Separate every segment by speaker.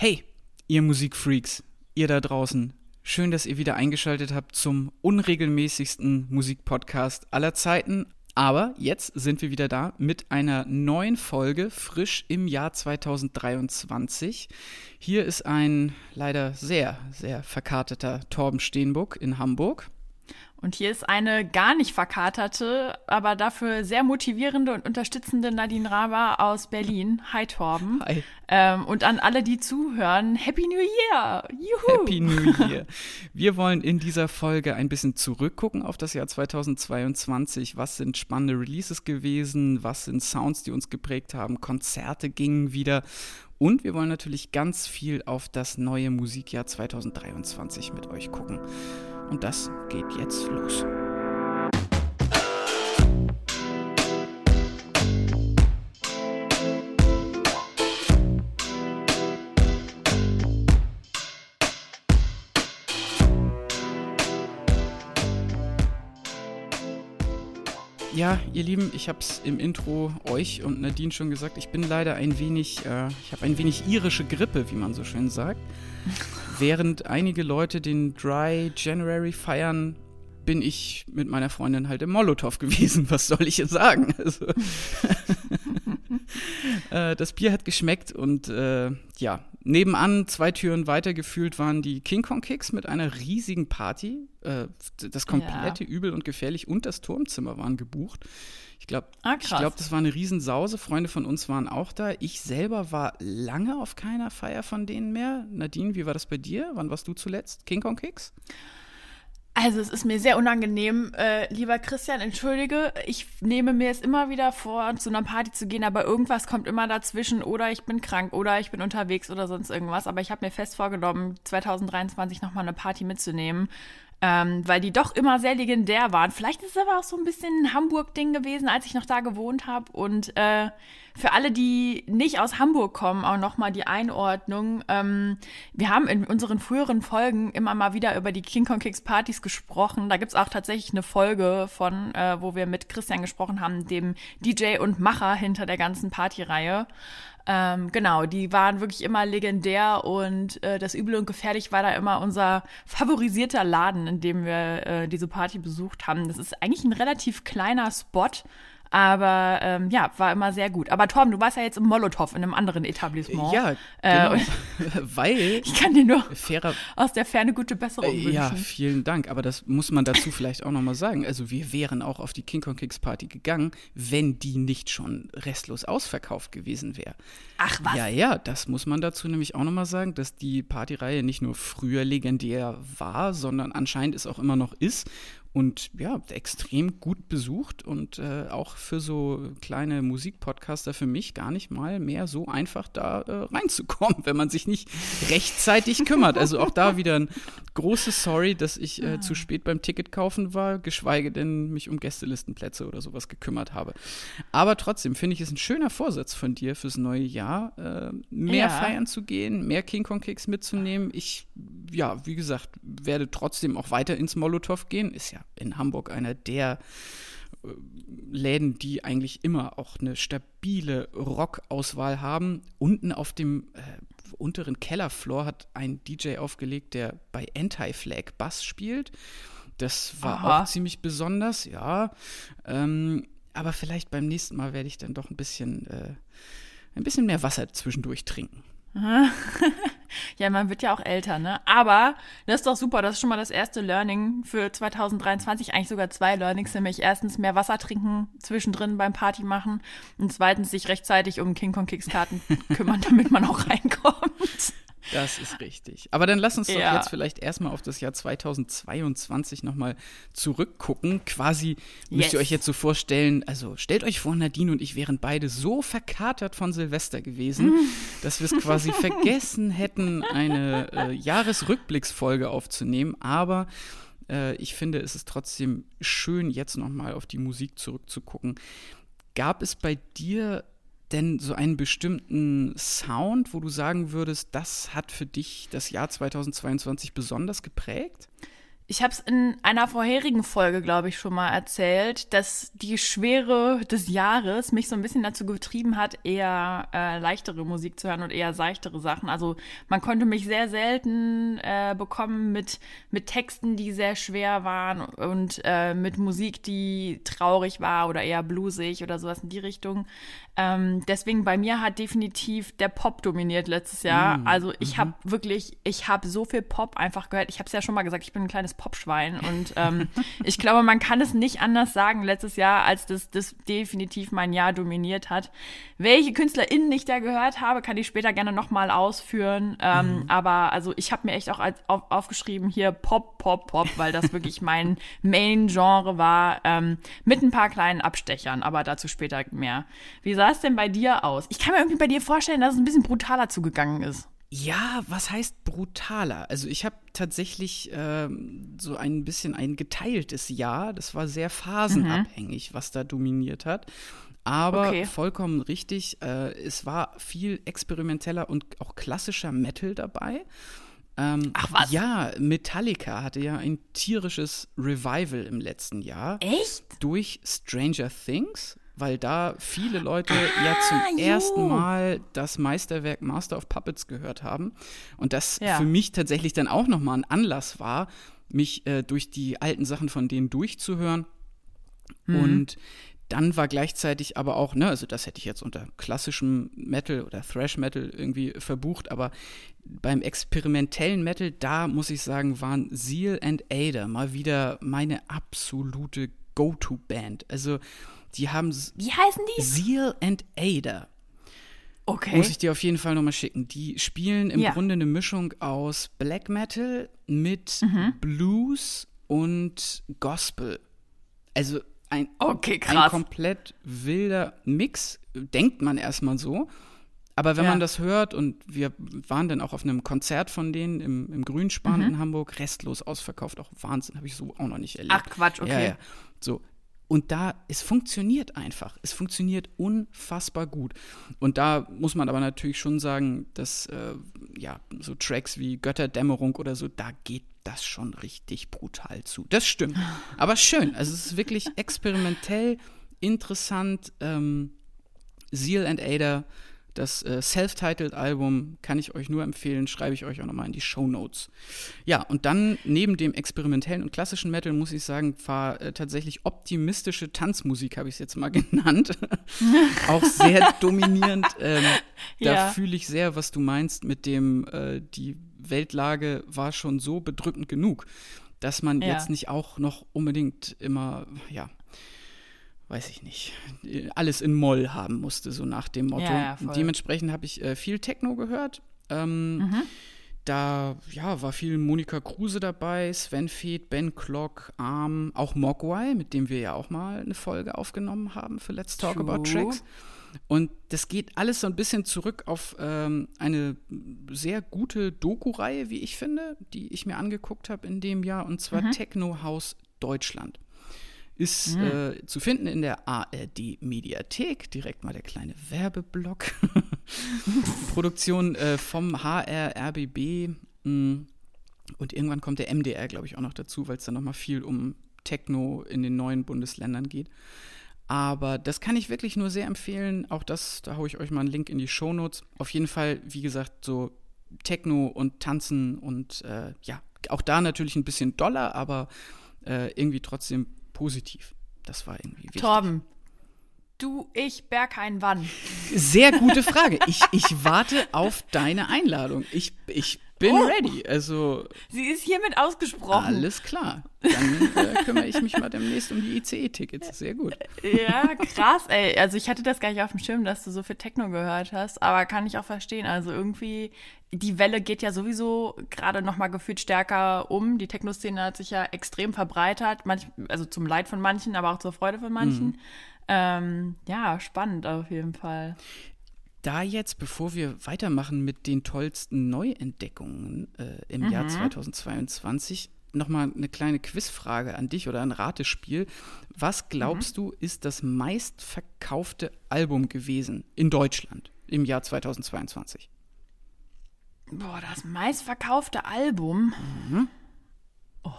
Speaker 1: Hey, ihr Musikfreaks, ihr da draußen. Schön, dass ihr wieder eingeschaltet habt zum unregelmäßigsten Musikpodcast aller Zeiten. Aber jetzt sind wir wieder da mit einer neuen Folge, frisch im Jahr 2023. Hier ist ein leider sehr, sehr verkarteter Torben Steenbuck in Hamburg.
Speaker 2: Und hier ist eine gar nicht verkaterte, aber dafür sehr motivierende und unterstützende Nadine Raber aus Berlin. Hi Torben.
Speaker 1: Hi.
Speaker 2: Ähm, und an alle, die zuhören, Happy New Year! Juhu!
Speaker 1: Happy New Year! Wir wollen in dieser Folge ein bisschen zurückgucken auf das Jahr 2022. Was sind spannende Releases gewesen? Was sind Sounds, die uns geprägt haben? Konzerte gingen wieder. Und wir wollen natürlich ganz viel auf das neue Musikjahr 2023 mit euch gucken. Und das geht jetzt los. Ja, ihr Lieben, ich habe es im Intro euch und Nadine schon gesagt. Ich bin leider ein wenig, äh, ich habe ein wenig irische Grippe, wie man so schön sagt. Während einige Leute den Dry January feiern, bin ich mit meiner Freundin halt im Molotow gewesen. Was soll ich jetzt sagen? Also, äh, das Bier hat geschmeckt und äh, ja, nebenan, zwei Türen weiter gefühlt, waren die King Kong Kicks mit einer riesigen Party. Äh, das komplette ja. Übel und Gefährlich und das Turmzimmer waren gebucht. Ich glaube, ah, glaub, das war eine Riesensause. Freunde von uns waren auch da. Ich selber war lange auf keiner Feier von denen mehr. Nadine, wie war das bei dir? Wann warst du zuletzt? King Kong Kicks?
Speaker 2: Also es ist mir sehr unangenehm, äh, lieber Christian, entschuldige, ich nehme mir es immer wieder vor, zu einer Party zu gehen, aber irgendwas kommt immer dazwischen oder ich bin krank oder ich bin unterwegs oder sonst irgendwas. Aber ich habe mir fest vorgenommen, 2023 nochmal eine Party mitzunehmen ähm, weil die doch immer sehr legendär waren. Vielleicht ist es aber auch so ein bisschen ein Hamburg-Ding gewesen, als ich noch da gewohnt habe. Und äh, für alle, die nicht aus Hamburg kommen, auch nochmal die Einordnung. Ähm, wir haben in unseren früheren Folgen immer mal wieder über die King Kong Kicks Partys gesprochen. Da gibt's auch tatsächlich eine Folge von, äh, wo wir mit Christian gesprochen haben, dem DJ und Macher hinter der ganzen Partyreihe. Ähm, genau, die waren wirklich immer legendär und äh, das Übel und Gefährlich war da immer unser favorisierter Laden, in dem wir äh, diese Party besucht haben. Das ist eigentlich ein relativ kleiner Spot, aber ähm, ja, war immer sehr gut. Aber Tom, du warst ja jetzt im Molotow in einem anderen Etablissement.
Speaker 1: Ja, äh, genau. Äh, Weil.
Speaker 2: Ich kann dir nur fairer, aus der Ferne gute Besserung äh, wünschen.
Speaker 1: Ja, vielen Dank. Aber das muss man dazu vielleicht auch nochmal sagen. Also, wir wären auch auf die King Kong Kicks Party gegangen, wenn die nicht schon restlos ausverkauft gewesen wäre.
Speaker 2: Ach was?
Speaker 1: Ja, ja, das muss man dazu nämlich auch nochmal sagen, dass die Partyreihe nicht nur früher legendär war, sondern anscheinend es auch immer noch ist und ja, extrem gut besucht und äh, auch für so kleine Musikpodcaster für mich gar nicht mal mehr so einfach da äh, reinzukommen, wenn man sich nicht rechtzeitig kümmert. Also auch da wieder ein großes Sorry, dass ich äh, zu spät beim Ticket kaufen war, geschweige denn mich um Gästelistenplätze oder sowas gekümmert habe. Aber trotzdem finde ich es ein schöner Vorsatz von dir fürs neue Jahr, äh, mehr ja. feiern zu gehen, mehr King Kong Kicks mitzunehmen. Ich, ja, wie gesagt, werde trotzdem auch weiter ins Molotow gehen. Ist ja in Hamburg einer der äh, Läden, die eigentlich immer auch eine stabile Rock-Auswahl haben. Unten auf dem äh, unteren Kellerfloor hat ein DJ aufgelegt, der bei Anti-Flag Bass spielt. Das war Aha. auch ziemlich besonders, ja. Ähm, aber vielleicht beim nächsten Mal werde ich dann doch ein bisschen, äh, ein bisschen mehr Wasser zwischendurch trinken.
Speaker 2: ja, man wird ja auch älter, ne? Aber das ist doch super. Das ist schon mal das erste Learning für 2023. Eigentlich sogar zwei Learnings, nämlich erstens mehr Wasser trinken zwischendrin beim Party machen und zweitens sich rechtzeitig um King Kong Kicks Karten kümmern, damit man auch reinkommt.
Speaker 1: Das ist richtig. Aber dann lass uns doch ja. jetzt vielleicht erstmal auf das Jahr 2022 nochmal zurückgucken. Quasi müsst yes. ihr euch jetzt so vorstellen, also stellt euch vor, Nadine und ich wären beide so verkatert von Silvester gewesen, dass wir es quasi vergessen hätten, eine äh, Jahresrückblicksfolge aufzunehmen. Aber äh, ich finde, es ist trotzdem schön, jetzt nochmal auf die Musik zurückzugucken. Gab es bei dir denn so einen bestimmten Sound, wo du sagen würdest, das hat für dich das Jahr 2022 besonders geprägt?
Speaker 2: Ich habe es in einer vorherigen Folge, glaube ich, schon mal erzählt, dass die Schwere des Jahres mich so ein bisschen dazu getrieben hat, eher äh, leichtere Musik zu hören und eher seichtere Sachen. Also man konnte mich sehr selten äh, bekommen mit, mit Texten, die sehr schwer waren und äh, mit Musik, die traurig war oder eher bluesig oder sowas in die Richtung. Ähm, deswegen bei mir hat definitiv der Pop dominiert letztes Jahr. Mm, also ich mhm. habe wirklich, ich habe so viel Pop einfach gehört. Ich habe es ja schon mal gesagt, ich bin ein kleines Popschwein und ähm, ich glaube, man kann es nicht anders sagen letztes Jahr, als dass das definitiv mein Jahr dominiert hat. Welche KünstlerInnen ich da gehört habe, kann ich später gerne nochmal ausführen. Ähm, mm. Aber also ich habe mir echt auch als, auf, aufgeschrieben hier Pop, Pop, Pop, weil das wirklich mein Main-Genre war, ähm, mit ein paar kleinen Abstechern, aber dazu später mehr. Wie sah es denn bei dir aus? Ich kann mir irgendwie bei dir vorstellen, dass es ein bisschen brutaler zugegangen ist.
Speaker 1: Ja, was heißt brutaler? Also ich habe tatsächlich ähm, so ein bisschen ein geteiltes Jahr. Das war sehr phasenabhängig, mhm. was da dominiert hat. Aber okay. vollkommen richtig, äh, es war viel experimenteller und auch klassischer Metal dabei. Ähm,
Speaker 2: Ach was?
Speaker 1: Ja, Metallica hatte ja ein tierisches Revival im letzten Jahr.
Speaker 2: Echt?
Speaker 1: Durch Stranger Things weil da viele Leute ah, ja zum jo. ersten Mal das Meisterwerk Master of Puppets gehört haben und das ja. für mich tatsächlich dann auch nochmal ein Anlass war, mich äh, durch die alten Sachen von denen durchzuhören mhm. und dann war gleichzeitig aber auch, ne, also das hätte ich jetzt unter klassischem Metal oder Thrash Metal irgendwie verbucht, aber beim experimentellen Metal, da muss ich sagen, waren Seal and Ada mal wieder meine absolute Go-To-Band. Also die haben.
Speaker 2: Wie heißen die?
Speaker 1: Seal and Ada.
Speaker 2: Okay.
Speaker 1: Muss ich dir auf jeden Fall nochmal schicken. Die spielen im ja. Grunde eine Mischung aus Black Metal mit mhm. Blues und Gospel. Also ein,
Speaker 2: okay,
Speaker 1: ein komplett wilder Mix, denkt man erstmal so. Aber wenn ja. man das hört, und wir waren dann auch auf einem Konzert von denen im, im Grünspan mhm. in Hamburg, restlos ausverkauft, auch Wahnsinn, habe ich so auch noch nicht erlebt.
Speaker 2: Ach Quatsch, okay. Ja, ja.
Speaker 1: So, und da, es funktioniert einfach. Es funktioniert unfassbar gut. Und da muss man aber natürlich schon sagen, dass, äh, ja, so Tracks wie Götterdämmerung oder so, da geht das schon richtig brutal zu. Das stimmt. Aber schön. Also es ist wirklich experimentell, interessant. Ähm, Seal and Ada das äh, Self-Titled-Album kann ich euch nur empfehlen, schreibe ich euch auch nochmal in die Show Notes. Ja, und dann neben dem experimentellen und klassischen Metal muss ich sagen, war äh, tatsächlich optimistische Tanzmusik, habe ich es jetzt mal genannt. auch sehr dominierend. Ähm, da ja. fühle ich sehr, was du meinst mit dem, äh, die Weltlage war schon so bedrückend genug, dass man ja. jetzt nicht auch noch unbedingt immer, ja, weiß ich nicht, alles in Moll haben musste, so nach dem Motto. Ja, ja, Dementsprechend habe ich äh, viel Techno gehört. Ähm, mhm. Da ja, war viel Monika Kruse dabei, Sven Feeth, Ben Klock, Arm, auch Mogwai, mit dem wir ja auch mal eine Folge aufgenommen haben für Let's Talk True. About Tracks. Und das geht alles so ein bisschen zurück auf ähm, eine sehr gute Doku-Reihe, wie ich finde, die ich mir angeguckt habe in dem Jahr, und zwar mhm. Techno House Deutschland ist mhm. äh, zu finden in der ARD Mediathek. Direkt mal der kleine Werbeblock. Produktion äh, vom HR RBB. Mh. Und irgendwann kommt der MDR, glaube ich, auch noch dazu, weil es dann nochmal viel um Techno in den neuen Bundesländern geht. Aber das kann ich wirklich nur sehr empfehlen. Auch das, da haue ich euch mal einen Link in die Shownotes. Auf jeden Fall, wie gesagt, so Techno und Tanzen und äh, ja, auch da natürlich ein bisschen doller, aber äh, irgendwie trotzdem positiv. Das war irgendwie wichtig.
Speaker 2: Torben, du, ich, Berghain, wann?
Speaker 1: Sehr gute Frage. Ich, ich warte auf deine Einladung. Ich, ich bin oh. ready. Also.
Speaker 2: Sie ist hiermit ausgesprochen.
Speaker 1: Alles klar. Dann äh, kümmere ich mich mal demnächst um die ICE-Tickets. Sehr gut.
Speaker 2: Ja, krass, ey. Also ich hatte das gar nicht auf dem Schirm, dass du so viel Techno gehört hast, aber kann ich auch verstehen. Also irgendwie, die Welle geht ja sowieso gerade nochmal gefühlt stärker um. Die Techno-Szene hat sich ja extrem verbreitert, manch, also zum Leid von manchen, aber auch zur Freude von manchen. Mhm. Ähm, ja, spannend auf jeden Fall
Speaker 1: da jetzt, bevor wir weitermachen mit den tollsten Neuentdeckungen äh, im mhm. Jahr 2022, nochmal eine kleine Quizfrage an dich oder ein Ratespiel. Was glaubst mhm. du, ist das meistverkaufte Album gewesen in Deutschland im Jahr 2022?
Speaker 2: Boah, das meistverkaufte Album? Mhm. Oh.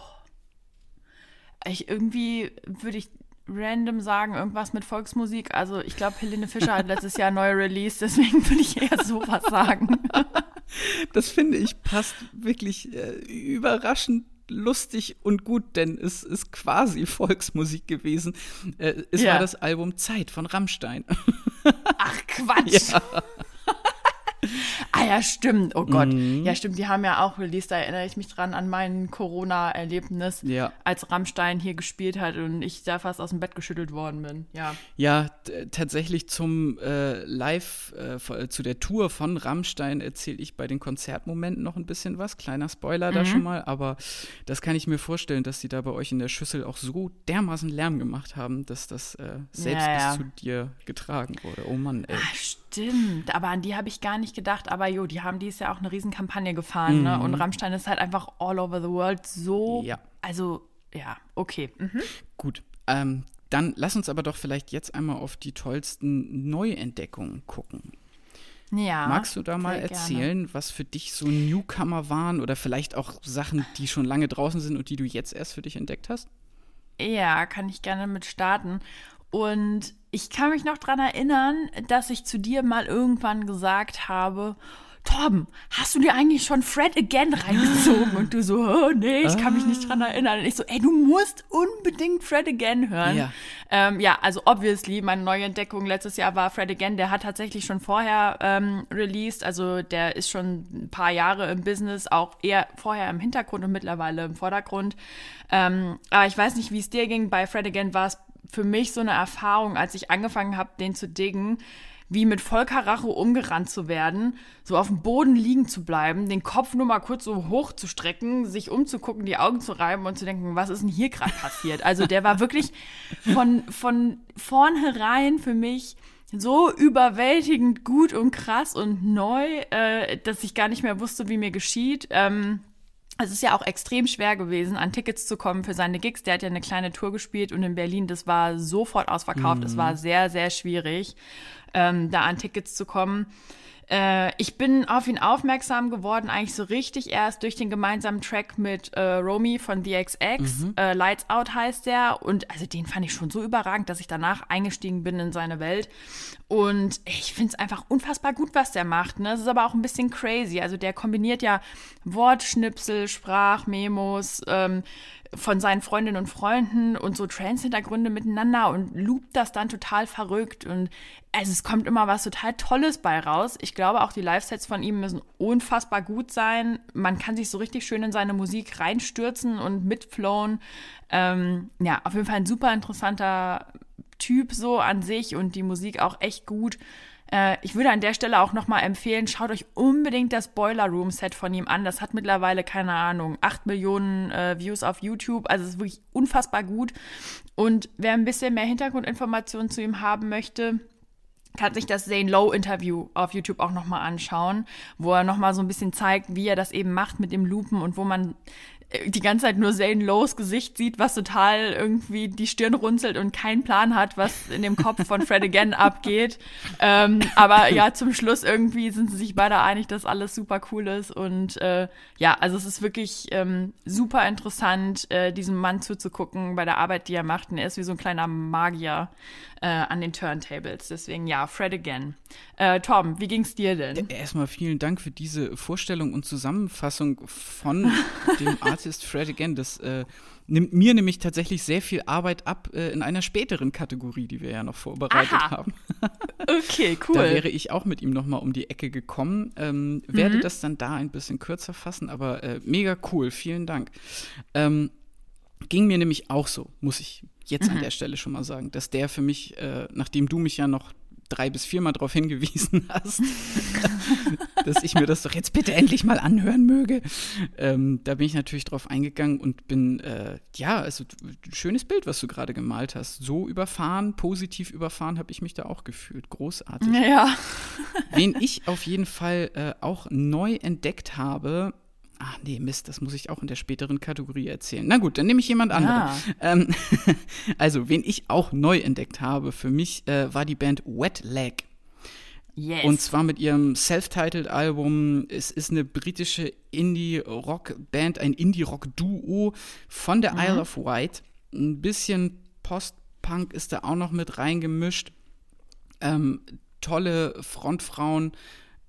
Speaker 2: ich irgendwie würde ich random sagen, irgendwas mit Volksmusik. Also ich glaube, Helene Fischer hat letztes Jahr neu Release, deswegen würde ich eher sowas sagen.
Speaker 1: Das finde ich passt wirklich äh, überraschend lustig und gut, denn es ist quasi Volksmusik gewesen. Äh, es ja. war das Album Zeit von Rammstein.
Speaker 2: Ach Quatsch. Ja. Ah ja, stimmt. Oh Gott. Mhm. Ja, stimmt. Die haben ja auch released. Da erinnere ich mich dran an mein Corona-Erlebnis,
Speaker 1: ja.
Speaker 2: als Rammstein hier gespielt hat und ich da fast aus dem Bett geschüttelt worden bin. Ja.
Speaker 1: Ja, tatsächlich zum äh, Live, äh, zu der Tour von Rammstein erzähle ich bei den Konzertmomenten noch ein bisschen was. Kleiner Spoiler mhm. da schon mal. Aber das kann ich mir vorstellen, dass die da bei euch in der Schüssel auch so dermaßen Lärm gemacht haben, dass das äh, selbst ja, ja. bis zu dir getragen wurde. Oh Mann, ey.
Speaker 2: Ach, stimmt. Aber an die habe ich gar nicht gedacht. Aber jo, die haben dies Jahr auch eine Riesenkampagne gefahren. Mhm. Ne? Und Rammstein ist halt einfach all over the world so. Ja. Also, ja, okay. Mhm.
Speaker 1: Gut. Ähm, dann lass uns aber doch vielleicht jetzt einmal auf die tollsten Neuentdeckungen gucken.
Speaker 2: Ja.
Speaker 1: Magst du da mal erzählen, gerne. was für dich so Newcomer waren oder vielleicht auch Sachen, die schon lange draußen sind und die du jetzt erst für dich entdeckt hast?
Speaker 2: Ja, kann ich gerne mit starten. Und ich kann mich noch daran erinnern, dass ich zu dir mal irgendwann gesagt habe, Torben, hast du dir eigentlich schon Fred Again reingezogen? Und du so, oh, nee, ich kann mich nicht dran erinnern. Und ich so, ey, du musst unbedingt Fred Again hören. Ja, ähm, ja also obviously, meine neue Entdeckung letztes Jahr war Fred Again. Der hat tatsächlich schon vorher ähm, released. Also der ist schon ein paar Jahre im Business, auch eher vorher im Hintergrund und mittlerweile im Vordergrund. Ähm, aber ich weiß nicht, wie es dir ging. Bei Fred Again war es für mich so eine Erfahrung, als ich angefangen habe, den zu diggen wie mit Vollkaracho umgerannt zu werden, so auf dem Boden liegen zu bleiben, den Kopf nur mal kurz so hoch zu strecken, sich umzugucken, die Augen zu reiben und zu denken, was ist denn hier gerade passiert? Also der war wirklich von, von vornherein für mich so überwältigend gut und krass und neu, äh, dass ich gar nicht mehr wusste, wie mir geschieht. Ähm, es ist ja auch extrem schwer gewesen, an Tickets zu kommen für seine Gigs. Der hat ja eine kleine Tour gespielt und in Berlin, das war sofort ausverkauft. Es mhm. war sehr, sehr schwierig ähm, da an Tickets zu kommen. Äh, ich bin auf ihn aufmerksam geworden, eigentlich so richtig erst durch den gemeinsamen Track mit äh, Romy von The XX. Mhm. Äh, Lights Out heißt der. Und also den fand ich schon so überragend, dass ich danach eingestiegen bin in seine Welt. Und ich finde es einfach unfassbar gut, was der macht. Ne? Es ist aber auch ein bisschen crazy. Also der kombiniert ja Wortschnipsel, Sprachmemos, ähm, von seinen Freundinnen und Freunden und so Trans-Hintergründe miteinander und loopt das dann total verrückt und also es kommt immer was total Tolles bei raus. Ich glaube auch die Live-Sets von ihm müssen unfassbar gut sein. Man kann sich so richtig schön in seine Musik reinstürzen und mitflowen. Ähm, ja, auf jeden Fall ein super interessanter Typ so an sich und die Musik auch echt gut. Äh, ich würde an der Stelle auch nochmal empfehlen, schaut euch unbedingt das Boiler Room Set von ihm an. Das hat mittlerweile, keine Ahnung, 8 Millionen äh, Views auf YouTube. Also es ist wirklich unfassbar gut. Und wer ein bisschen mehr Hintergrundinformationen zu ihm haben möchte, kann sich das Zane Lowe Interview auf YouTube auch nochmal anschauen, wo er nochmal so ein bisschen zeigt, wie er das eben macht mit dem Loopen und wo man die ganze Zeit nur Zane Lowe's Gesicht sieht, was total irgendwie die Stirn runzelt und keinen Plan hat, was in dem Kopf von Fred again abgeht. Ähm, aber ja, zum Schluss irgendwie sind sie sich beide einig, dass alles super cool ist. Und äh, ja, also es ist wirklich ähm, super interessant, äh, diesem Mann zuzugucken bei der Arbeit, die er macht. Und er ist wie so ein kleiner Magier äh, an den Turntables. Deswegen ja, Fred again. Äh, Tom, wie ging's dir denn?
Speaker 1: Erstmal vielen Dank für diese Vorstellung und Zusammenfassung von dem Artist Fred again. Das äh, nimmt mir nämlich tatsächlich sehr viel Arbeit ab äh, in einer späteren Kategorie, die wir ja noch vorbereitet Aha. haben.
Speaker 2: okay, cool.
Speaker 1: Da wäre ich auch mit ihm noch mal um die Ecke gekommen. Ähm, mhm. Werde das dann da ein bisschen kürzer fassen, aber äh, mega cool. Vielen Dank. Ähm, ging mir nämlich auch so, muss ich jetzt mhm. an der Stelle schon mal sagen, dass der für mich, äh, nachdem du mich ja noch drei bis viermal darauf hingewiesen hast, dass ich mir das doch jetzt bitte endlich mal anhören möge. Ähm, da bin ich natürlich drauf eingegangen und bin, äh, ja, also schönes Bild, was du gerade gemalt hast. So überfahren, positiv überfahren habe ich mich da auch gefühlt. Großartig.
Speaker 2: Ja.
Speaker 1: Wen ich auf jeden Fall äh, auch neu entdeckt habe, Ach nee, Mist, das muss ich auch in der späteren Kategorie erzählen. Na gut, dann nehme ich jemand anderen. Ähm, also, wen ich auch neu entdeckt habe, für mich äh, war die Band Wet Leg. Yes. Und zwar mit ihrem Self-Titled-Album. Es ist eine britische Indie-Rock-Band, ein Indie-Rock-Duo von der mhm. Isle of Wight. Ein bisschen Post-Punk ist da auch noch mit reingemischt. Ähm, tolle Frontfrauen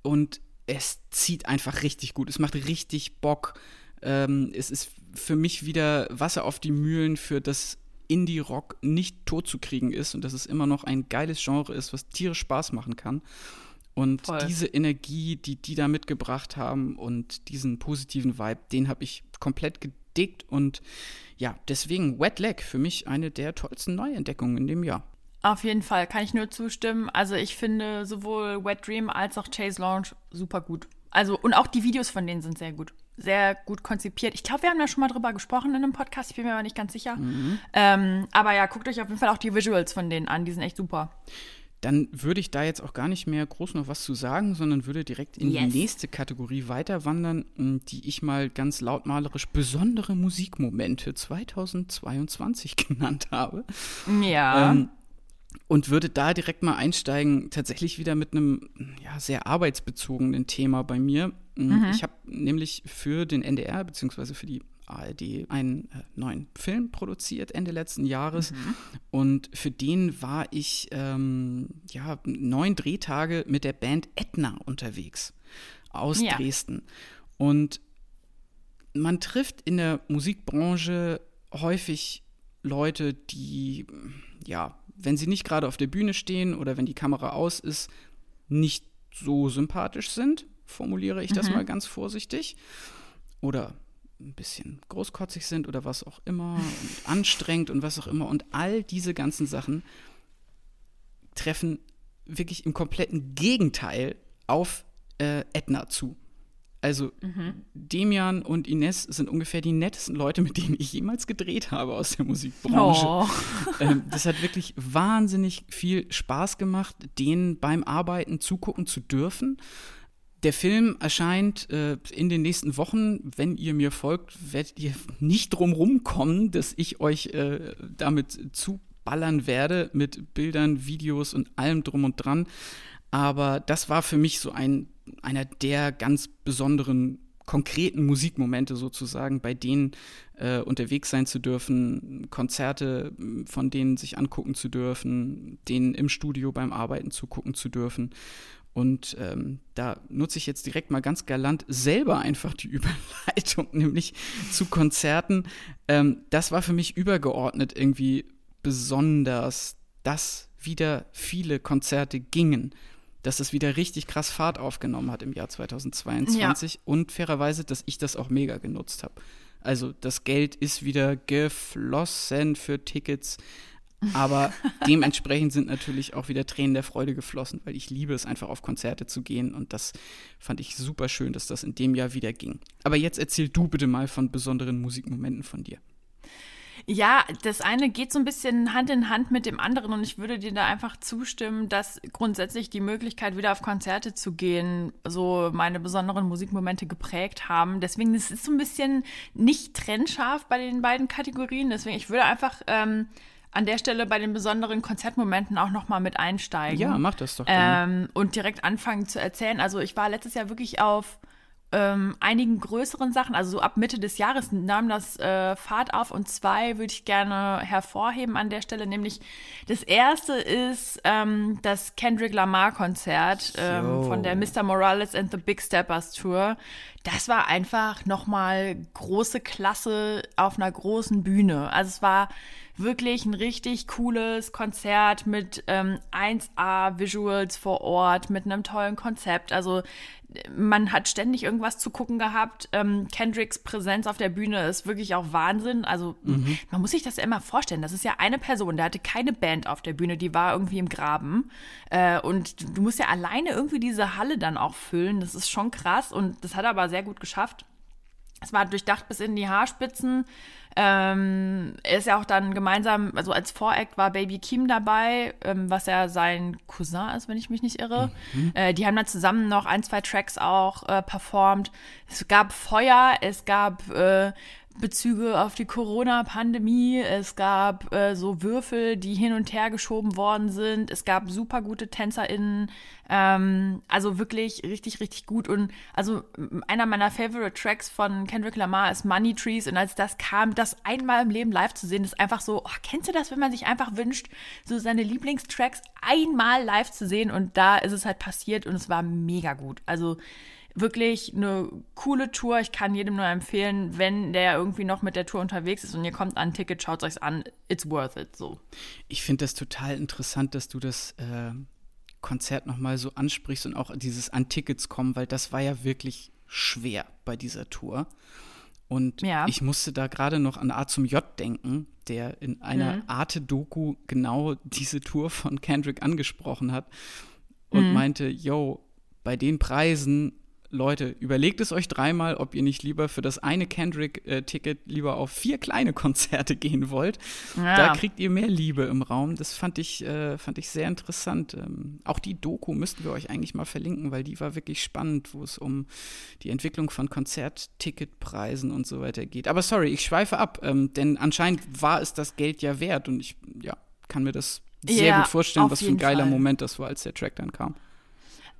Speaker 1: und es zieht einfach richtig gut. Es macht richtig Bock. Ähm, es ist für mich wieder Wasser auf die Mühlen für das Indie-Rock nicht tot zu kriegen ist und dass es immer noch ein geiles Genre ist, was tierisch Spaß machen kann. Und Voll. diese Energie, die die da mitgebracht haben und diesen positiven Vibe, den habe ich komplett gedickt und ja, deswegen Wet Leg für mich eine der tollsten Neuentdeckungen in dem Jahr.
Speaker 2: Auf jeden Fall, kann ich nur zustimmen. Also ich finde sowohl Wet Dream als auch Chase Launch super gut. Also und auch die Videos von denen sind sehr gut. Sehr gut konzipiert. Ich glaube, wir haben da schon mal drüber gesprochen in einem Podcast, ich bin mir aber nicht ganz sicher. Mhm. Ähm, aber ja, guckt euch auf jeden Fall auch die Visuals von denen an, die sind echt super
Speaker 1: dann würde ich da jetzt auch gar nicht mehr groß noch was zu sagen, sondern würde direkt in yes. die nächste Kategorie weiter wandern, die ich mal ganz lautmalerisch besondere Musikmomente 2022 genannt habe.
Speaker 2: Ja. Ähm,
Speaker 1: und würde da direkt mal einsteigen, tatsächlich wieder mit einem ja, sehr arbeitsbezogenen Thema bei mir. Mhm. Ich habe nämlich für den NDR beziehungsweise für die ARD einen äh, neuen Film produziert Ende letzten Jahres. Mhm. Und für den war ich ähm, ja, neun Drehtage mit der Band Etna unterwegs aus ja. Dresden. Und man trifft in der Musikbranche häufig Leute, die, ja, wenn sie nicht gerade auf der Bühne stehen oder wenn die Kamera aus ist, nicht so sympathisch sind, formuliere ich das mhm. mal ganz vorsichtig. Oder ein bisschen großkotzig sind oder was auch immer und anstrengend und was auch immer. Und all diese ganzen Sachen treffen wirklich im kompletten Gegenteil auf äh, Edna zu. Also mhm. Demian und Ines sind ungefähr die nettesten Leute, mit denen ich jemals gedreht habe aus der Musikbranche. Oh. Ähm, das hat wirklich wahnsinnig viel Spaß gemacht, denen beim Arbeiten zugucken zu dürfen. Der Film erscheint äh, in den nächsten Wochen. Wenn ihr mir folgt, werdet ihr nicht drum rumkommen, dass ich euch äh, damit zuballern werde mit Bildern, Videos und allem drum und dran. Aber das war für mich so ein, einer der ganz besonderen konkreten Musikmomente sozusagen, bei denen äh, unterwegs sein zu dürfen, Konzerte von denen sich angucken zu dürfen, denen im Studio beim Arbeiten zugucken zu dürfen. Und ähm, da nutze ich jetzt direkt mal ganz galant selber einfach die Überleitung, nämlich zu Konzerten. Ähm, das war für mich übergeordnet irgendwie besonders, dass wieder viele Konzerte gingen, dass es wieder richtig krass Fahrt aufgenommen hat im Jahr 2022 ja. und fairerweise, dass ich das auch mega genutzt habe. Also das Geld ist wieder geflossen für Tickets. Aber dementsprechend sind natürlich auch wieder Tränen der Freude geflossen, weil ich liebe es einfach auf Konzerte zu gehen und das fand ich super schön, dass das in dem Jahr wieder ging. Aber jetzt erzähl du bitte mal von besonderen Musikmomenten von dir.
Speaker 2: Ja, das eine geht so ein bisschen Hand in Hand mit dem anderen und ich würde dir da einfach zustimmen, dass grundsätzlich die Möglichkeit, wieder auf Konzerte zu gehen, so meine besonderen Musikmomente geprägt haben. Deswegen ist es so ein bisschen nicht trennscharf bei den beiden Kategorien. Deswegen, ich würde einfach ähm, an der Stelle bei den besonderen Konzertmomenten auch noch mal mit einsteigen.
Speaker 1: Ja, mach das doch.
Speaker 2: Ähm, und direkt anfangen zu erzählen. Also ich war letztes Jahr wirklich auf ähm, einigen größeren Sachen, also so ab Mitte des Jahres nahm das äh, Fahrt auf und zwei würde ich gerne hervorheben an der Stelle, nämlich das erste ist ähm, das Kendrick Lamar Konzert ähm, von der Mr. Morales and the Big Steppers Tour. Das war einfach nochmal große Klasse auf einer großen Bühne. Also es war wirklich ein richtig cooles Konzert mit ähm, 1A Visuals vor Ort, mit einem tollen Konzept. Also man hat ständig irgendwas zu gucken gehabt. Ähm, Kendricks Präsenz auf der Bühne ist wirklich auch Wahnsinn. Also mhm. man muss sich das ja immer vorstellen. Das ist ja eine Person, der hatte keine Band auf der Bühne, die war irgendwie im Graben. Äh, und du musst ja alleine irgendwie diese Halle dann auch füllen. Das ist schon krass und das hat er aber sehr gut geschafft. Es war durchdacht bis in die Haarspitzen. Ähm, er ist ja auch dann gemeinsam, also als Voract war Baby Kim dabei, ähm, was ja sein Cousin ist, wenn ich mich nicht irre. Mhm. Äh, die haben dann zusammen noch ein, zwei Tracks auch äh, performt. Es gab Feuer, es gab äh, Bezüge auf die Corona-Pandemie. Es gab äh, so Würfel, die hin und her geschoben worden sind. Es gab super gute TänzerInnen. Ähm, also wirklich richtig, richtig gut. Und also einer meiner Favorite Tracks von Kendrick Lamar ist Money Trees. Und als das kam, das einmal im Leben live zu sehen, ist einfach so, oh, kennst du das, wenn man sich einfach wünscht, so seine Lieblingstracks einmal live zu sehen? Und da ist es halt passiert und es war mega gut. Also wirklich eine coole Tour. Ich kann jedem nur empfehlen, wenn der irgendwie noch mit der Tour unterwegs ist und ihr kommt an ein Ticket, schaut euch an. It's worth it. So.
Speaker 1: Ich finde das total interessant, dass du das äh, Konzert nochmal so ansprichst und auch dieses an Tickets kommen, weil das war ja wirklich schwer bei dieser Tour. Und ja. ich musste da gerade noch an A zum J denken, der in einer mhm. Arte-Doku genau diese Tour von Kendrick angesprochen hat und mhm. meinte, yo, bei den Preisen Leute, überlegt es euch dreimal, ob ihr nicht lieber für das eine Kendrick-Ticket lieber auf vier kleine Konzerte gehen wollt. Ja. Da kriegt ihr mehr Liebe im Raum. Das fand ich, äh, fand ich sehr interessant. Ähm, auch die Doku müssten wir euch eigentlich mal verlinken, weil die war wirklich spannend, wo es um die Entwicklung von Konzertticketpreisen und so weiter geht. Aber sorry, ich schweife ab, ähm, denn anscheinend war es das Geld ja wert und ich ja, kann mir das sehr ja, gut vorstellen, was für ein geiler Fall. Moment das war, als der Track dann kam.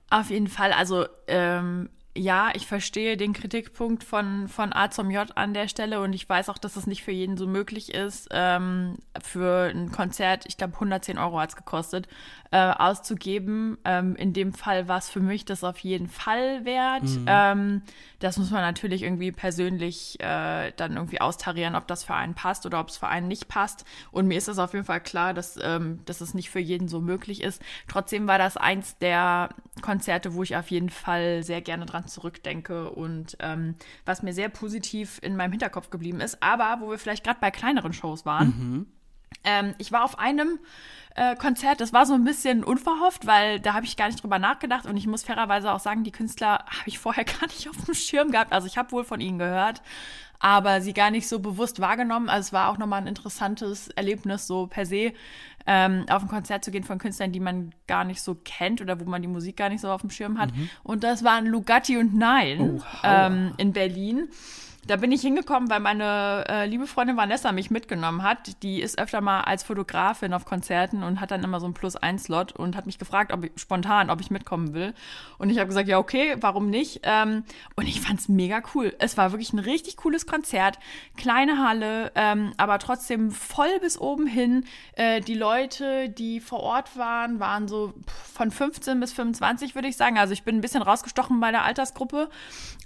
Speaker 2: Auf jeden Fall, also ähm, ja, ich verstehe den Kritikpunkt von, von A zum J an der Stelle und ich weiß auch, dass es nicht für jeden so möglich ist, ähm, für ein Konzert, ich glaube 110 Euro hat es gekostet, äh, auszugeben. Ähm, in dem Fall war es für mich das auf jeden Fall wert. Mhm. Ähm, das muss man natürlich irgendwie persönlich äh, dann irgendwie austarieren, ob das für einen passt oder ob es für einen nicht passt. Und mir ist das auf jeden Fall klar, dass, ähm, dass es nicht für jeden so möglich ist. Trotzdem war das eins der Konzerte, wo ich auf jeden Fall sehr gerne dran zurückdenke und ähm, was mir sehr positiv in meinem Hinterkopf geblieben ist. Aber wo wir vielleicht gerade bei kleineren Shows waren. Mhm. Ähm, ich war auf einem äh, Konzert. Das war so ein bisschen unverhofft, weil da habe ich gar nicht drüber nachgedacht und ich muss fairerweise auch sagen, die Künstler habe ich vorher gar nicht auf dem Schirm gehabt. Also ich habe wohl von ihnen gehört, aber sie gar nicht so bewusst wahrgenommen. Also es war auch nochmal ein interessantes Erlebnis so per se, ähm, auf ein Konzert zu gehen von Künstlern, die man gar nicht so kennt oder wo man die Musik gar nicht so auf dem Schirm hat. Mhm. Und das waren Lugatti und Nein oh, ähm, in Berlin. Da bin ich hingekommen, weil meine äh, liebe Freundin Vanessa mich mitgenommen hat. Die ist öfter mal als Fotografin auf Konzerten und hat dann immer so einen Plus-1-Slot und hat mich gefragt, ob ich, spontan, ob ich mitkommen will. Und ich habe gesagt, ja, okay, warum nicht? Ähm, und ich fand's mega cool. Es war wirklich ein richtig cooles Konzert. Kleine Halle, ähm, aber trotzdem voll bis oben hin. Äh, die Leute, die vor Ort waren, waren so von 15 bis 25, würde ich sagen. Also ich bin ein bisschen rausgestochen bei der Altersgruppe.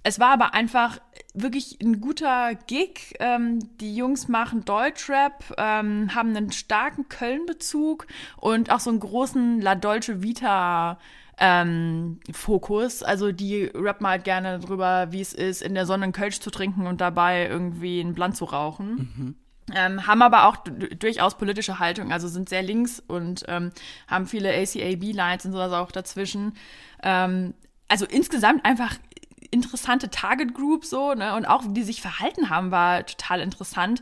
Speaker 2: Es war aber einfach wirklich ein guter Gig. Ähm, die Jungs machen Deutschrap, ähm, haben einen starken Köln-Bezug und auch so einen großen La Dolce Vita ähm, Fokus. Also die rappen halt gerne drüber, wie es ist, in der Sonne einen Kölsch zu trinken und dabei irgendwie einen Blunt zu rauchen. Mhm. Ähm, haben aber auch durchaus politische Haltung, also sind sehr links und ähm, haben viele ACAB-Lines und sowas auch dazwischen. Ähm, also insgesamt einfach interessante Target Group so, ne? Und auch wie die sich verhalten haben, war total interessant.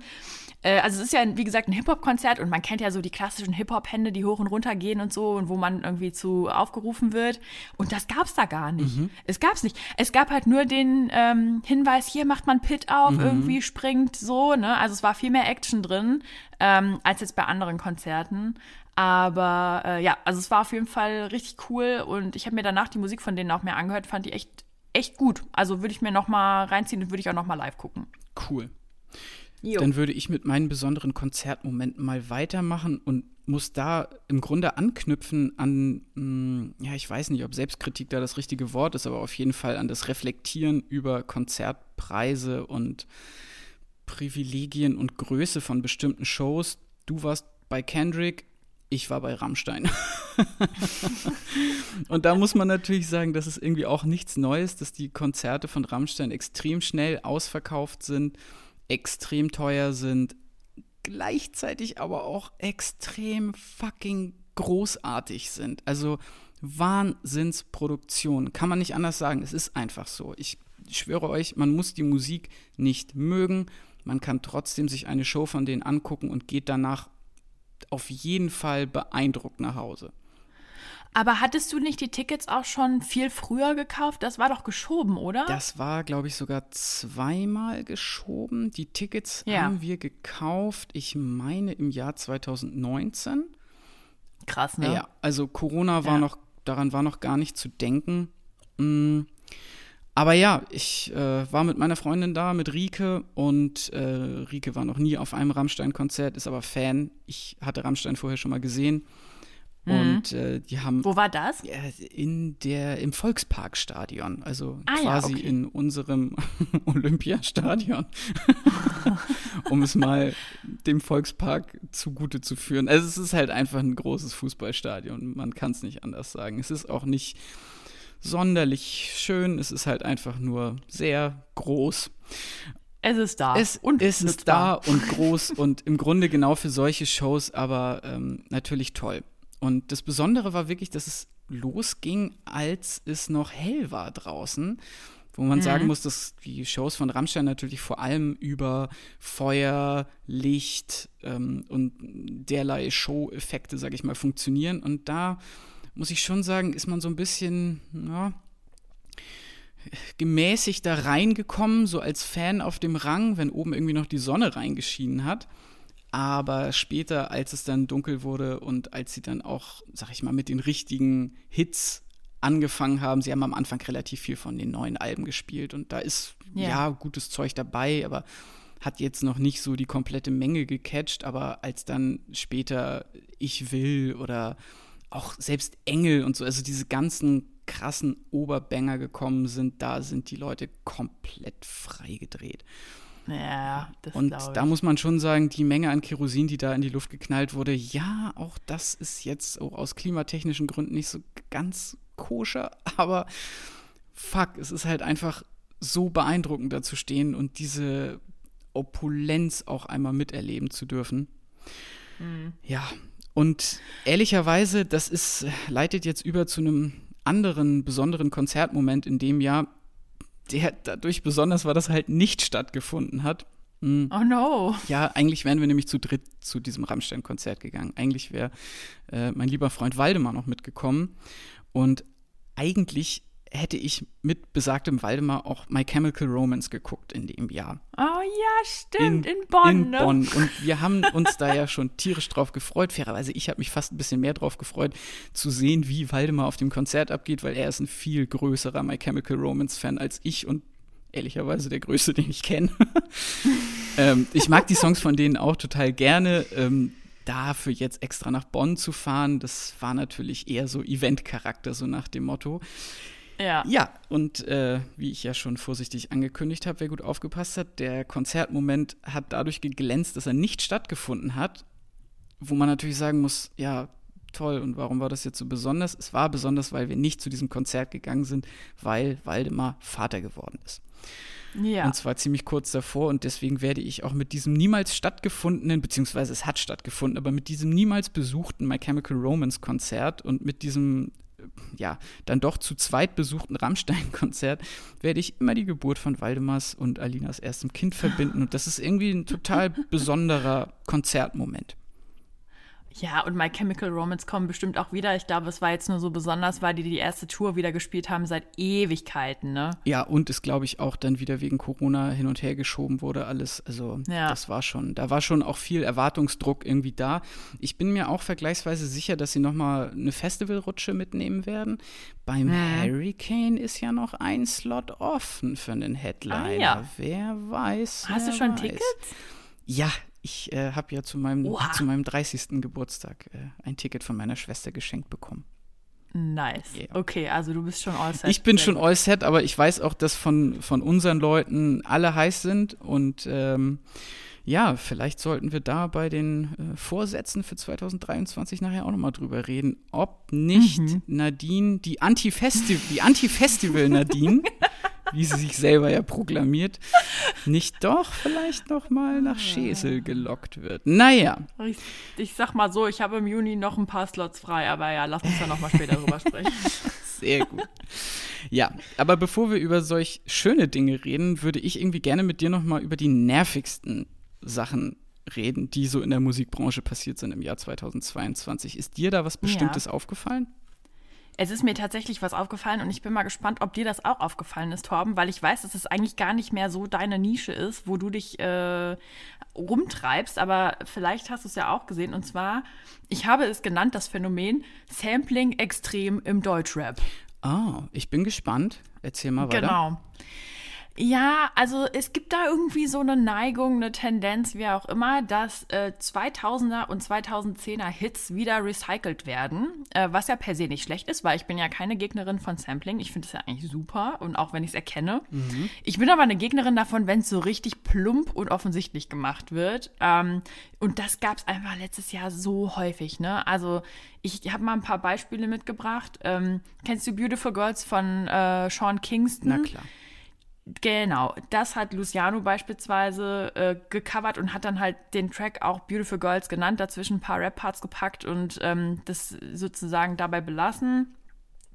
Speaker 2: Äh, also es ist ja, wie gesagt, ein Hip-Hop-Konzert und man kennt ja so die klassischen Hip-Hop-Hände, die hoch und runter gehen und so und wo man irgendwie zu aufgerufen wird. Und das gab's da gar nicht. Mhm. Es gab's nicht. Es gab halt nur den ähm, Hinweis, hier macht man Pit auf, mhm. irgendwie springt so, ne? Also es war viel mehr Action drin, ähm, als jetzt bei anderen Konzerten. Aber äh, ja, also es war auf jeden Fall richtig cool und ich habe mir danach die Musik von denen auch mehr angehört, fand die echt echt gut. Also würde ich mir noch mal reinziehen und würde ich auch noch mal live gucken.
Speaker 1: Cool. Jo. Dann würde ich mit meinen besonderen Konzertmomenten mal weitermachen und muss da im Grunde anknüpfen an, mh, hm, ja, ich weiß nicht, ob Selbstkritik da das richtige Wort ist, aber auf jeden Fall an das Reflektieren über Konzertpreise und Privilegien und Größe von bestimmten Shows. Du warst bei Kendrick, ich war bei Rammstein. und da muss man natürlich sagen, das ist irgendwie auch nichts Neues, dass die Konzerte von Rammstein extrem schnell ausverkauft sind, extrem teuer sind, gleichzeitig aber auch extrem fucking großartig sind. Also Wahnsinnsproduktion, kann man nicht anders sagen. Es ist einfach so. Ich schwöre euch, man muss die Musik nicht mögen. Man kann trotzdem sich eine Show von denen angucken und geht danach auf jeden Fall beeindruckt nach Hause.
Speaker 2: Aber hattest du nicht die Tickets auch schon viel früher gekauft? Das war doch geschoben, oder?
Speaker 1: Das war, glaube ich, sogar zweimal geschoben. Die Tickets ja. haben wir gekauft, ich meine, im Jahr 2019.
Speaker 2: Krass, ne?
Speaker 1: Ja, also Corona war ja. noch, daran war noch gar nicht zu denken. Aber ja, ich äh, war mit meiner Freundin da, mit Rike und äh, Rike war noch nie auf einem Rammstein-Konzert, ist aber Fan. Ich hatte Rammstein vorher schon mal gesehen. Mhm. Und äh, die haben.
Speaker 2: Wo war das?
Speaker 1: In der, im Volksparkstadion, also
Speaker 2: ah,
Speaker 1: quasi
Speaker 2: ja, okay.
Speaker 1: in unserem Olympiastadion, um es mal dem Volkspark zugute zu führen. Also es ist halt einfach ein großes Fußballstadion, man kann es nicht anders sagen. Es ist auch nicht sonderlich schön. Es ist halt einfach nur sehr groß.
Speaker 2: Es ist da.
Speaker 1: Es und ist nutzbar. da und groß und im Grunde genau für solche Shows, aber ähm, natürlich toll. Und das Besondere war wirklich, dass es losging, als es noch hell war draußen. Wo man mhm. sagen muss, dass die Shows von Rammstein natürlich vor allem über Feuer, Licht ähm, und derlei Show-Effekte, sag ich mal, funktionieren. Und da muss ich schon sagen, ist man so ein bisschen, ja, gemäßigt da reingekommen, so als Fan auf dem Rang, wenn oben irgendwie noch die Sonne reingeschienen hat. Aber später, als es dann dunkel wurde und als sie dann auch, sag ich mal, mit den richtigen Hits angefangen haben, sie haben am Anfang relativ viel von den neuen Alben gespielt und da ist yeah. ja gutes Zeug dabei, aber hat jetzt noch nicht so die komplette Menge gecatcht, aber als dann später Ich will oder auch selbst Engel und so, also diese ganzen krassen Oberbanger gekommen sind, da sind die Leute komplett freigedreht.
Speaker 2: Ja, das
Speaker 1: Und da muss man schon sagen, die Menge an Kerosin, die da in die Luft geknallt wurde, ja, auch das ist jetzt oh, aus klimatechnischen Gründen nicht so ganz koscher, aber fuck, es ist halt einfach so beeindruckend da zu stehen und diese Opulenz auch einmal miterleben zu dürfen. Mhm. Ja, und ehrlicherweise, das ist, leitet jetzt über zu einem anderen besonderen Konzertmoment in dem Jahr, der dadurch besonders war, dass halt nicht stattgefunden hat.
Speaker 2: Mhm. Oh no.
Speaker 1: Ja, eigentlich wären wir nämlich zu dritt zu diesem Rammstein-Konzert gegangen. Eigentlich wäre äh, mein lieber Freund Waldemar noch mitgekommen. Und eigentlich hätte ich mit besagtem Waldemar auch My Chemical Romance geguckt in dem Jahr.
Speaker 2: Oh ja, stimmt, in, in Bonn.
Speaker 1: In
Speaker 2: ne?
Speaker 1: Bonn. Und wir haben uns da ja schon tierisch drauf gefreut. Fairerweise, ich habe mich fast ein bisschen mehr drauf gefreut, zu sehen, wie Waldemar auf dem Konzert abgeht, weil er ist ein viel größerer My Chemical Romance-Fan als ich und ehrlicherweise der größte, den ich kenne. ähm, ich mag die Songs von denen auch total gerne. Ähm, dafür jetzt extra nach Bonn zu fahren, das war natürlich eher so Event-Charakter, so nach dem Motto.
Speaker 2: Ja.
Speaker 1: Ja, und äh, wie ich ja schon vorsichtig angekündigt habe, wer gut aufgepasst hat, der Konzertmoment hat dadurch geglänzt, dass er nicht stattgefunden hat, wo man natürlich sagen muss, ja, toll, und warum war das jetzt so besonders? Es war besonders, weil wir nicht zu diesem Konzert gegangen sind, weil Waldemar Vater geworden ist.
Speaker 2: Ja.
Speaker 1: Und zwar ziemlich kurz davor und deswegen werde ich auch mit diesem niemals stattgefundenen, beziehungsweise es hat stattgefunden, aber mit diesem niemals besuchten My Chemical Romance Konzert und mit diesem ja, dann doch zu zweit besuchten Rammstein-Konzert werde ich immer die Geburt von Waldemars und Alinas erstem Kind verbinden. Und das ist irgendwie ein total besonderer Konzertmoment.
Speaker 2: Ja, und My Chemical Romance kommen bestimmt auch wieder. Ich glaube, es war jetzt nur so besonders, weil die die erste Tour wieder gespielt haben seit Ewigkeiten, ne?
Speaker 1: Ja, und es, glaube ich, auch dann wieder wegen Corona hin und her geschoben wurde alles. Also, ja. das war schon, da war schon auch viel Erwartungsdruck irgendwie da. Ich bin mir auch vergleichsweise sicher, dass sie nochmal eine Festivalrutsche mitnehmen werden. Beim hm. Hurricane ist ja noch ein Slot offen für einen Headliner. Ah, ja. Wer weiß.
Speaker 2: Hast
Speaker 1: wer
Speaker 2: du schon
Speaker 1: weiß.
Speaker 2: Tickets?
Speaker 1: Ja, ich äh, habe ja zu meinem, zu meinem 30. Geburtstag äh, ein Ticket von meiner Schwester geschenkt bekommen.
Speaker 2: Nice. Yeah. Okay, also du bist schon all set.
Speaker 1: Ich bin schon all set, aber ich weiß auch, dass von, von unseren Leuten alle heiß sind und ähm, ja, vielleicht sollten wir da bei den äh, Vorsätzen für 2023 nachher auch nochmal drüber reden, ob nicht mhm. Nadine, die Anti-Festival, die Anti-Festival Nadine, wie sie sich selber ja proklamiert, nicht doch vielleicht noch mal nach Schesel gelockt wird. Naja.
Speaker 2: Ich, ich sag mal so, ich habe im Juni noch ein paar Slots frei, aber ja, lass uns da noch mal später drüber sprechen.
Speaker 1: Sehr gut. Ja, aber bevor wir über solch schöne Dinge reden, würde ich irgendwie gerne mit dir noch mal über die nervigsten Sachen reden, die so in der Musikbranche passiert sind im Jahr 2022. Ist dir da was Bestimmtes ja. aufgefallen?
Speaker 2: Es ist mir tatsächlich was aufgefallen und ich bin mal gespannt, ob dir das auch aufgefallen ist, Torben, weil ich weiß, dass es eigentlich gar nicht mehr so deine Nische ist, wo du dich äh, rumtreibst, aber vielleicht hast du es ja auch gesehen. Und zwar, ich habe es genannt, das Phänomen Sampling extrem im Deutschrap.
Speaker 1: Ah, oh, ich bin gespannt. Erzähl mal weiter.
Speaker 2: Genau. Ja, also es gibt da irgendwie so eine Neigung, eine Tendenz, wie auch immer, dass äh, 2000er und 2010er Hits wieder recycelt werden, äh, was ja per se nicht schlecht ist, weil ich bin ja keine Gegnerin von Sampling. Ich finde es ja eigentlich super und auch wenn ich es erkenne. Mhm. Ich bin aber eine Gegnerin davon, wenn es so richtig plump und offensichtlich gemacht wird. Ähm, und das gab es einfach letztes Jahr so häufig. Ne? Also ich habe mal ein paar Beispiele mitgebracht. Ähm, kennst du Beautiful Girls von äh, Sean Kingston?
Speaker 1: Na klar.
Speaker 2: Genau, das hat Luciano beispielsweise äh, gecovert und hat dann halt den Track auch Beautiful Girls genannt, dazwischen ein paar Rap-Parts gepackt und ähm, das sozusagen dabei belassen.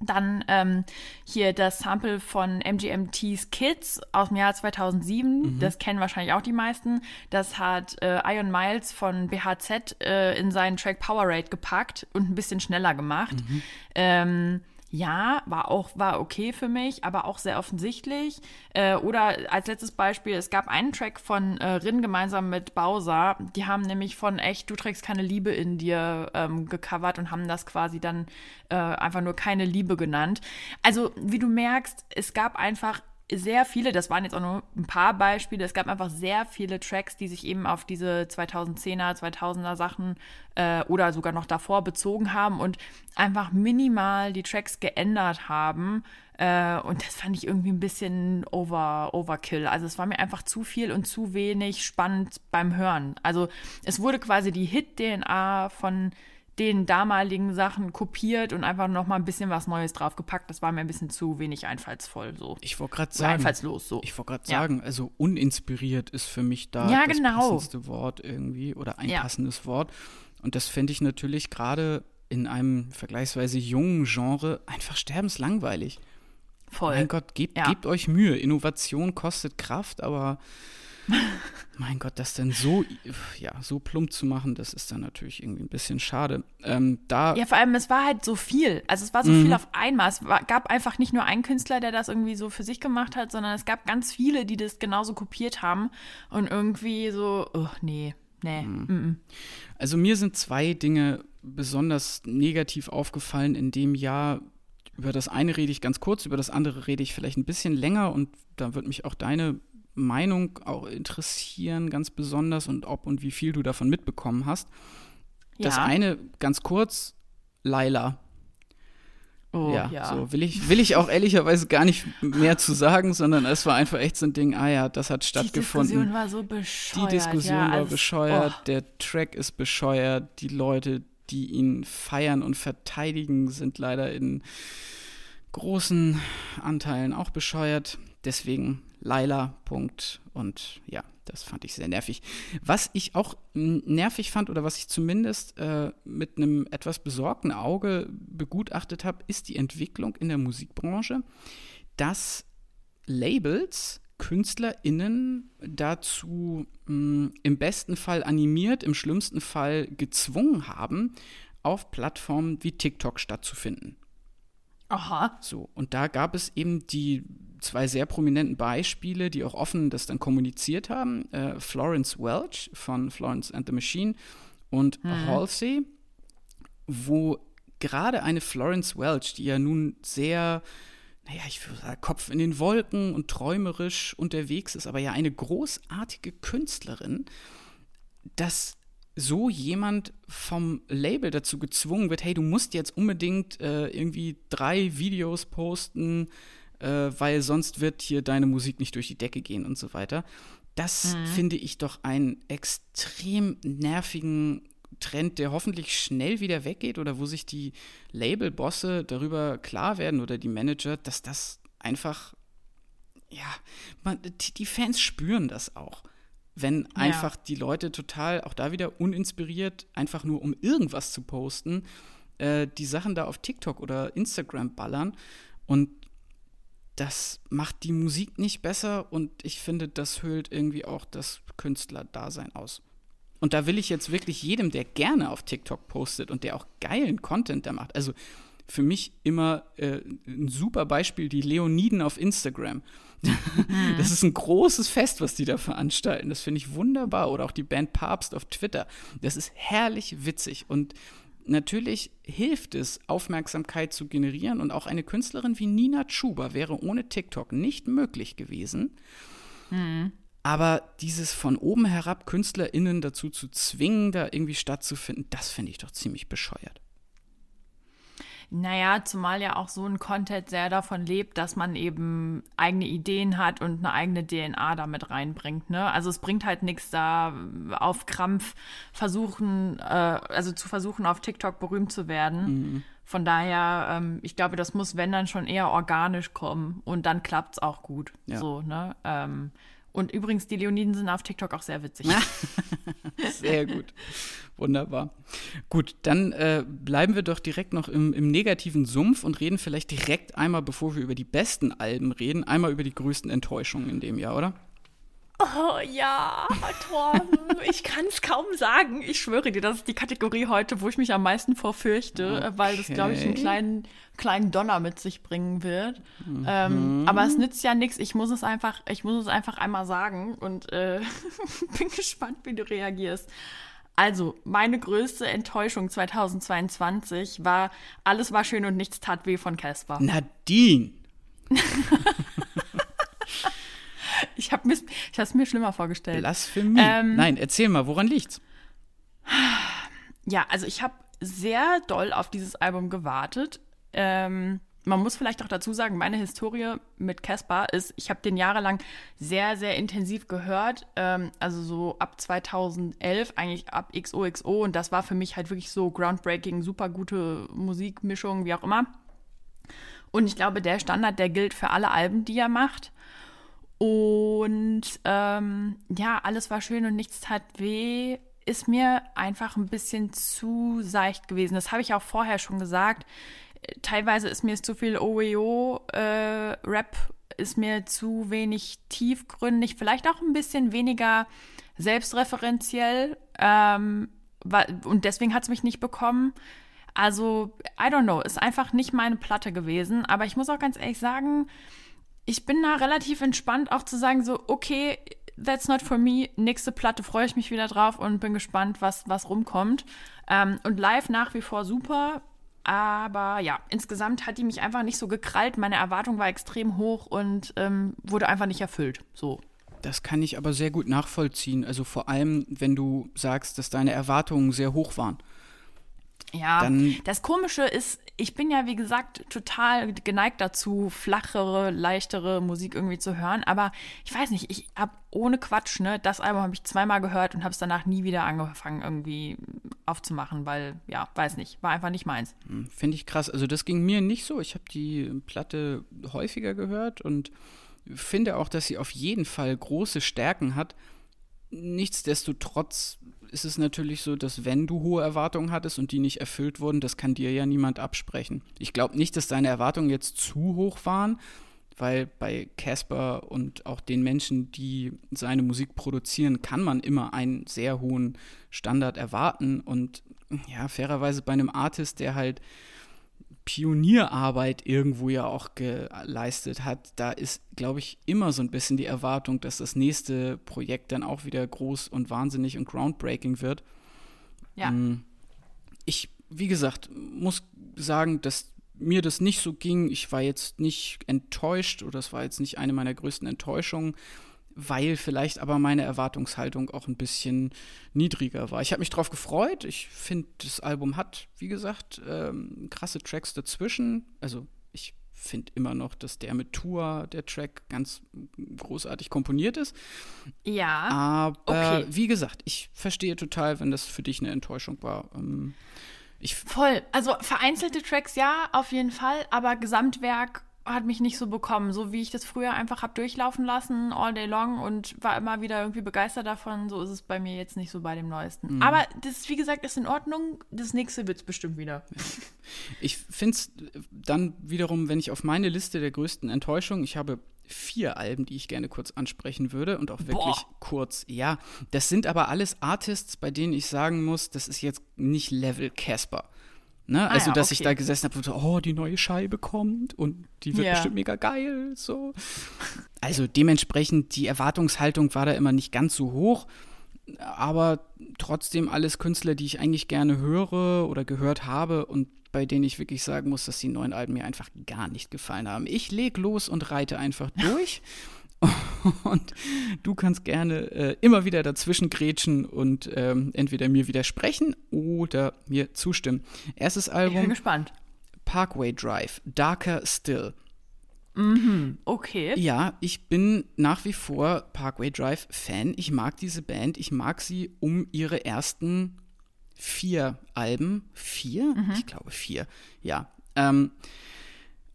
Speaker 2: Dann ähm, hier das Sample von MGMT's Kids aus dem Jahr 2007. Mhm. Das kennen wahrscheinlich auch die meisten. Das hat äh, Ion Miles von BHZ äh, in seinen Track Power Rate gepackt und ein bisschen schneller gemacht. Mhm. Ähm, ja, war auch, war okay für mich, aber auch sehr offensichtlich. Äh, oder als letztes Beispiel, es gab einen Track von äh, Rin gemeinsam mit Bowser. Die haben nämlich von echt, du trägst keine Liebe in dir ähm, gecovert und haben das quasi dann äh, einfach nur keine Liebe genannt. Also, wie du merkst, es gab einfach sehr viele, das waren jetzt auch nur ein paar Beispiele, es gab einfach sehr viele Tracks, die sich eben auf diese 2010er, 2000er Sachen äh, oder sogar noch davor bezogen haben und einfach minimal die Tracks geändert haben. Äh, und das fand ich irgendwie ein bisschen over, overkill. Also es war mir einfach zu viel und zu wenig spannend beim Hören. Also es wurde quasi die Hit-DNA von den damaligen Sachen kopiert und einfach noch mal ein bisschen was Neues draufgepackt. Das war mir ein bisschen zu wenig einfallsvoll so.
Speaker 1: Ich wollte gerade sagen,
Speaker 2: einfallslos so.
Speaker 1: Ich wollte gerade ja. sagen, also uninspiriert ist für mich da
Speaker 2: ja,
Speaker 1: das
Speaker 2: genau.
Speaker 1: passendste Wort irgendwie oder ein ja. passendes Wort. Und das finde ich natürlich gerade in einem vergleichsweise jungen Genre einfach sterbenslangweilig.
Speaker 2: Voll.
Speaker 1: Mein Gott, gebt, gebt euch Mühe. Innovation kostet Kraft, aber mein Gott, das denn so, ja, so plump zu machen, das ist dann natürlich irgendwie ein bisschen schade. Ähm, da
Speaker 2: ja, vor allem, es war halt so viel. Also es war so mhm. viel auf einmal. Es war, gab einfach nicht nur einen Künstler, der das irgendwie so für sich gemacht hat, sondern es gab ganz viele, die das genauso kopiert haben und irgendwie so, oh, nee, nee. Mhm. Mhm.
Speaker 1: Also mir sind zwei Dinge besonders negativ aufgefallen in dem Jahr. Über das eine rede ich ganz kurz, über das andere rede ich vielleicht ein bisschen länger und da wird mich auch deine Meinung auch interessieren, ganz besonders und ob und wie viel du davon mitbekommen hast. Das ja. eine, ganz kurz, Laila.
Speaker 2: Oh, ja, ja,
Speaker 1: so will ich, will ich auch ehrlicherweise gar nicht mehr zu sagen, sondern es war einfach echt so ein Ding, ah ja, das hat stattgefunden.
Speaker 2: Die Diskussion war so bescheuert.
Speaker 1: Die Diskussion
Speaker 2: ja,
Speaker 1: war also, bescheuert, oh. der Track ist bescheuert, die Leute, die ihn feiern und verteidigen, sind leider in großen Anteilen auch bescheuert. Deswegen Laila, Punkt. Und ja, das fand ich sehr nervig. Was ich auch nervig fand oder was ich zumindest äh, mit einem etwas besorgten Auge begutachtet habe, ist die Entwicklung in der Musikbranche, dass Labels KünstlerInnen dazu mh, im besten Fall animiert, im schlimmsten Fall gezwungen haben, auf Plattformen wie TikTok stattzufinden.
Speaker 2: Aha.
Speaker 1: So, und da gab es eben die zwei sehr prominenten Beispiele, die auch offen das dann kommuniziert haben. Äh, Florence Welch von Florence and the Machine und mhm. Halsey, wo gerade eine Florence Welch, die ja nun sehr, naja, ich würde sagen, Kopf in den Wolken und träumerisch unterwegs ist, aber ja eine großartige Künstlerin, dass so jemand vom Label dazu gezwungen wird, hey, du musst jetzt unbedingt äh, irgendwie drei Videos posten, äh, weil sonst wird hier deine Musik nicht durch die Decke gehen und so weiter. Das mhm. finde ich doch einen extrem nervigen Trend, der hoffentlich schnell wieder weggeht oder wo sich die Labelbosse darüber klar werden oder die Manager, dass das einfach, ja, man, die Fans spüren das auch. Wenn ja. einfach die Leute total, auch da wieder uninspiriert, einfach nur um irgendwas zu posten, äh, die Sachen da auf TikTok oder Instagram ballern. Und das macht die Musik nicht besser und ich finde, das hüllt irgendwie auch das Künstlerdasein aus. Und da will ich jetzt wirklich jedem, der gerne auf TikTok postet und der auch geilen Content da macht, also für mich immer äh, ein super Beispiel die Leoniden auf Instagram. Das ist ein großes Fest, was die da veranstalten. Das finde ich wunderbar. Oder auch die Band Papst auf Twitter. Das ist herrlich witzig. Und natürlich hilft es, Aufmerksamkeit zu generieren. Und auch eine Künstlerin wie Nina Chuba wäre ohne TikTok nicht möglich gewesen. Mhm. Aber dieses von oben herab KünstlerInnen dazu zu zwingen, da irgendwie stattzufinden, das finde ich doch ziemlich bescheuert.
Speaker 2: Naja, zumal ja auch so ein Content sehr davon lebt, dass man eben eigene Ideen hat und eine eigene DNA damit reinbringt. Ne? Also es bringt halt nichts da auf Krampf versuchen, äh, also zu versuchen, auf TikTok berühmt zu werden. Mhm. Von daher, ähm, ich glaube, das muss, wenn dann schon eher organisch kommen und dann klappt es auch gut. Ja. So, ne? Ähm, und übrigens, die Leoniden sind auf TikTok auch sehr witzig.
Speaker 1: sehr gut. Wunderbar. Gut, dann äh, bleiben wir doch direkt noch im, im, negativen Sumpf und reden vielleicht direkt einmal, bevor wir über die besten Alben reden, einmal über die größten Enttäuschungen in dem Jahr, oder?
Speaker 2: Oh ja, Torben, ich kann es kaum sagen. Ich schwöre dir, das ist die Kategorie heute, wo ich mich am meisten vorfürchte, okay. weil das, glaube ich, einen kleinen, kleinen Donner mit sich bringen wird. Mhm. Ähm, aber es nützt ja nichts. Ich muss es einfach, ich muss es einfach einmal sagen und äh, bin gespannt, wie du reagierst. Also, meine größte Enttäuschung 2022 war Alles war schön und nichts tat weh von Casper.
Speaker 1: Nadine!
Speaker 2: ich habe es mir schlimmer vorgestellt.
Speaker 1: Blasphemie. Ähm, Nein, erzähl mal, woran liegt's?
Speaker 2: Ja, also ich habe sehr doll auf dieses Album gewartet. Ähm, man muss vielleicht auch dazu sagen, meine Historie mit Caspar ist, ich habe den jahrelang sehr, sehr intensiv gehört. Ähm, also so ab 2011, eigentlich ab XOXO. Und das war für mich halt wirklich so groundbreaking, super gute Musikmischung, wie auch immer. Und ich glaube, der Standard, der gilt für alle Alben, die er macht. Und ähm, ja, alles war schön und nichts tat weh, ist mir einfach ein bisschen zu seicht gewesen. Das habe ich auch vorher schon gesagt. Teilweise ist mir zu viel OEO-Rap, äh, ist mir zu wenig tiefgründig, vielleicht auch ein bisschen weniger selbstreferenziell. Ähm, und deswegen hat es mich nicht bekommen. Also, I don't know, ist einfach nicht meine Platte gewesen. Aber ich muss auch ganz ehrlich sagen, ich bin da relativ entspannt, auch zu sagen, so, okay, that's not for me. Nächste Platte freue ich mich wieder drauf und bin gespannt, was, was rumkommt. Ähm, und live nach wie vor super. Aber ja, insgesamt hat die mich einfach nicht so gekrallt. Meine Erwartung war extrem hoch und ähm, wurde einfach nicht erfüllt. So.
Speaker 1: Das kann ich aber sehr gut nachvollziehen. Also vor allem, wenn du sagst, dass deine Erwartungen sehr hoch waren.
Speaker 2: Ja, dann, das Komische ist, ich bin ja, wie gesagt, total geneigt dazu, flachere, leichtere Musik irgendwie zu hören. Aber ich weiß nicht, ich habe ohne Quatsch, ne, das Album habe ich zweimal gehört und habe es danach nie wieder angefangen, irgendwie aufzumachen, weil, ja, weiß nicht, war einfach nicht meins.
Speaker 1: Hm, finde ich krass. Also, das ging mir nicht so. Ich habe die Platte häufiger gehört und finde auch, dass sie auf jeden Fall große Stärken hat. Nichtsdestotrotz ist es natürlich so, dass wenn du hohe Erwartungen hattest und die nicht erfüllt wurden, das kann dir ja niemand absprechen. Ich glaube nicht, dass deine Erwartungen jetzt zu hoch waren, weil bei Casper und auch den Menschen, die seine Musik produzieren, kann man immer einen sehr hohen Standard erwarten. Und ja, fairerweise bei einem Artist, der halt Pionierarbeit irgendwo ja auch geleistet hat, da ist, glaube ich, immer so ein bisschen die Erwartung, dass das nächste Projekt dann auch wieder groß und wahnsinnig und groundbreaking wird.
Speaker 2: Ja. Mm,
Speaker 1: ich, wie gesagt, muss sagen, dass mir das nicht so ging. Ich war jetzt nicht enttäuscht oder es war jetzt nicht eine meiner größten Enttäuschungen weil vielleicht aber meine Erwartungshaltung auch ein bisschen niedriger war. Ich habe mich drauf gefreut. Ich finde, das Album hat, wie gesagt, ähm, krasse Tracks dazwischen. Also ich finde immer noch, dass der mit Tour, der Track, ganz großartig komponiert ist.
Speaker 2: Ja.
Speaker 1: Aber okay. wie gesagt, ich verstehe total, wenn das für dich eine Enttäuschung war. Ähm,
Speaker 2: ich Voll. Also vereinzelte Tracks ja, auf jeden Fall, aber Gesamtwerk hat mich nicht so bekommen, so wie ich das früher einfach habe durchlaufen lassen, all day long und war immer wieder irgendwie begeistert davon. So ist es bei mir jetzt nicht so bei dem Neuesten. Mhm. Aber das, wie gesagt, ist in Ordnung. Das nächste wird es bestimmt wieder.
Speaker 1: Ich finde es dann wiederum, wenn ich auf meine Liste der größten Enttäuschungen, ich habe vier Alben, die ich gerne kurz ansprechen würde und auch wirklich Boah. kurz. Ja, das sind aber alles Artists, bei denen ich sagen muss, das ist jetzt nicht Level Casper. Ne?
Speaker 2: Ah
Speaker 1: also,
Speaker 2: ja,
Speaker 1: dass ich
Speaker 2: okay.
Speaker 1: da gesessen habe und so, oh, die neue Scheibe kommt und die wird
Speaker 2: Ja.
Speaker 1: bestimmt mega geil. So. Also dementsprechend, die Erwartungshaltung war da immer nicht ganz so hoch, aber trotzdem alles Künstler, die ich eigentlich gerne höre oder gehört habe und bei denen ich wirklich sagen muss, dass die neuen Alben mir einfach gar nicht gefallen haben. Ich leg los und reite einfach durch. Und du kannst gerne äh, immer wieder dazwischen grätschen und ähm, entweder mir widersprechen oder mir zustimmen. Erstes
Speaker 2: Ich bin
Speaker 1: Album
Speaker 2: gespannt.
Speaker 1: Parkway Drive, Darker Still.
Speaker 2: Okay.
Speaker 1: Ja, ich bin nach wie vor Parkway Drive Fan. Ich mag diese Band. Ich mag sie um ihre ersten vier Alben. Vier? Ich glaube vier. Ja. Ähm,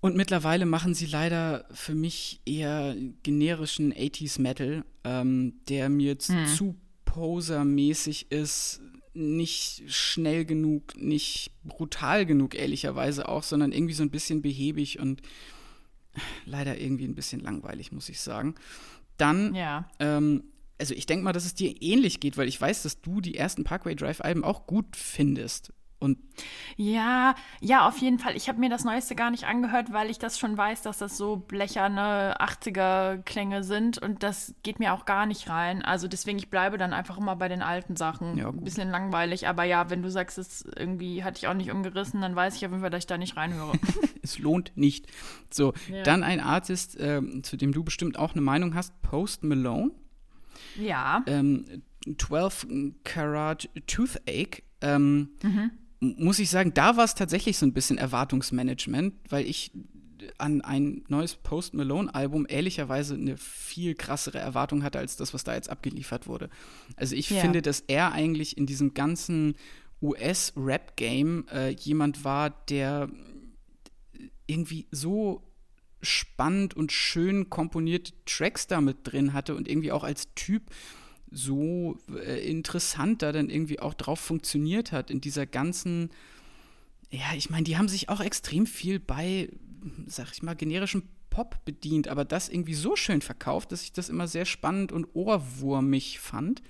Speaker 1: und mittlerweile machen sie leider für mich eher generischen 80s Metal, ähm, der mir z- zu posermäßig ist, nicht schnell genug, nicht brutal genug, ehrlicherweise auch, sondern irgendwie so ein bisschen behäbig und leider irgendwie ein bisschen langweilig, muss ich sagen. Dann,
Speaker 2: Ja.
Speaker 1: ähm, also ich denke mal, dass es dir ähnlich geht, weil ich weiß, dass du die ersten Parkway Drive-Alben auch gut findest. Und
Speaker 2: Ja, ja, auf jeden Fall. Ich habe mir das Neueste gar nicht angehört, weil ich das schon weiß, dass das so blecherne 80er-Klänge sind und das geht mir auch gar nicht rein. Also deswegen, ich bleibe dann einfach immer bei den alten Sachen.
Speaker 1: Ja.
Speaker 2: Ein bisschen langweilig, aber ja, wenn du sagst, es irgendwie hatte ich auch nicht umgerissen, dann weiß ich auf jeden Fall, dass ich da nicht reinhöre.
Speaker 1: es lohnt nicht. So,
Speaker 2: Ja.
Speaker 1: dann ein Artist, ähm, zu dem du bestimmt auch eine Meinung hast, Post Malone.
Speaker 2: ja.
Speaker 1: ähm, 12 Karat Toothache, ähm, m- muss ich sagen, da war es tatsächlich so ein bisschen Erwartungsmanagement, weil ich an ein neues Post Malone Album ehrlicherweise eine viel krassere Erwartung hatte als das, was da jetzt abgeliefert wurde. Also ich
Speaker 2: Ja.
Speaker 1: finde, dass er eigentlich in diesem ganzen US-Rap-Game äh, jemand war, der irgendwie so spannend und schön komponierte Tracks da mit drin hatte und irgendwie auch als Typ so äh, interessant da dann irgendwie auch drauf funktioniert hat in dieser ganzen, ja, ich meine, die haben sich auch extrem viel bei, sag ich mal, generischem Pop bedient, aber das irgendwie so schön verkauft, dass ich das immer sehr spannend und ohrwurmig fand.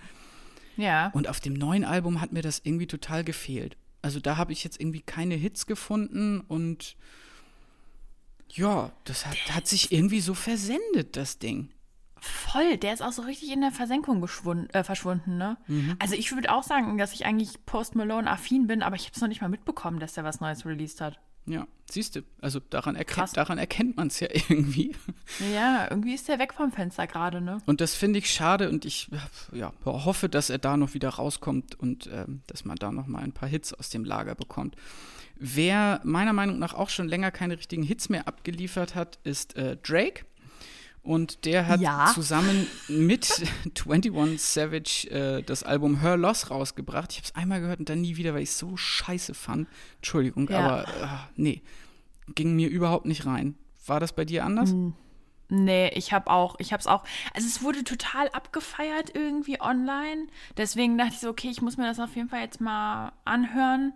Speaker 2: Ja.
Speaker 1: Und auf dem neuen Album hat mir das irgendwie total gefehlt. Also da habe ich jetzt irgendwie keine Hits gefunden und ja, das hat, hat sich irgendwie so versendet, das Ding.
Speaker 2: Voll, der ist auch so richtig in der Versenkung äh, verschwunden, ne? Also ich würde auch sagen, dass ich eigentlich Post Malone affin bin, aber ich habe es noch nicht mal mitbekommen, dass der was Neues released hat.
Speaker 1: Ja, siehst du, also daran, erkennt, daran erkennt man es ja irgendwie.
Speaker 2: Ja, irgendwie ist der weg vom Fenster gerade, ne?
Speaker 1: Und das finde ich schade und ich ja, hoffe, dass er da noch wieder rauskommt und ähm, dass man da noch mal ein paar Hits aus dem Lager bekommt. Wer meiner Meinung nach auch schon länger keine richtigen Hits mehr abgeliefert hat, ist äh, Drake. Und der hat
Speaker 2: Ja.
Speaker 1: zusammen mit 21 Savage äh, das Album Her Loss rausgebracht. Ich habe es einmal gehört und dann nie wieder, weil ich es so scheiße fand. Entschuldigung,
Speaker 2: Ja.
Speaker 1: aber äh, nee, ging mir überhaupt nicht rein. War das bei dir anders?
Speaker 2: Nee, ich habe auch, ich habe es auch, also es wurde total abgefeiert irgendwie online. Deswegen dachte ich so, okay, ich muss mir das auf jeden Fall jetzt mal anhören.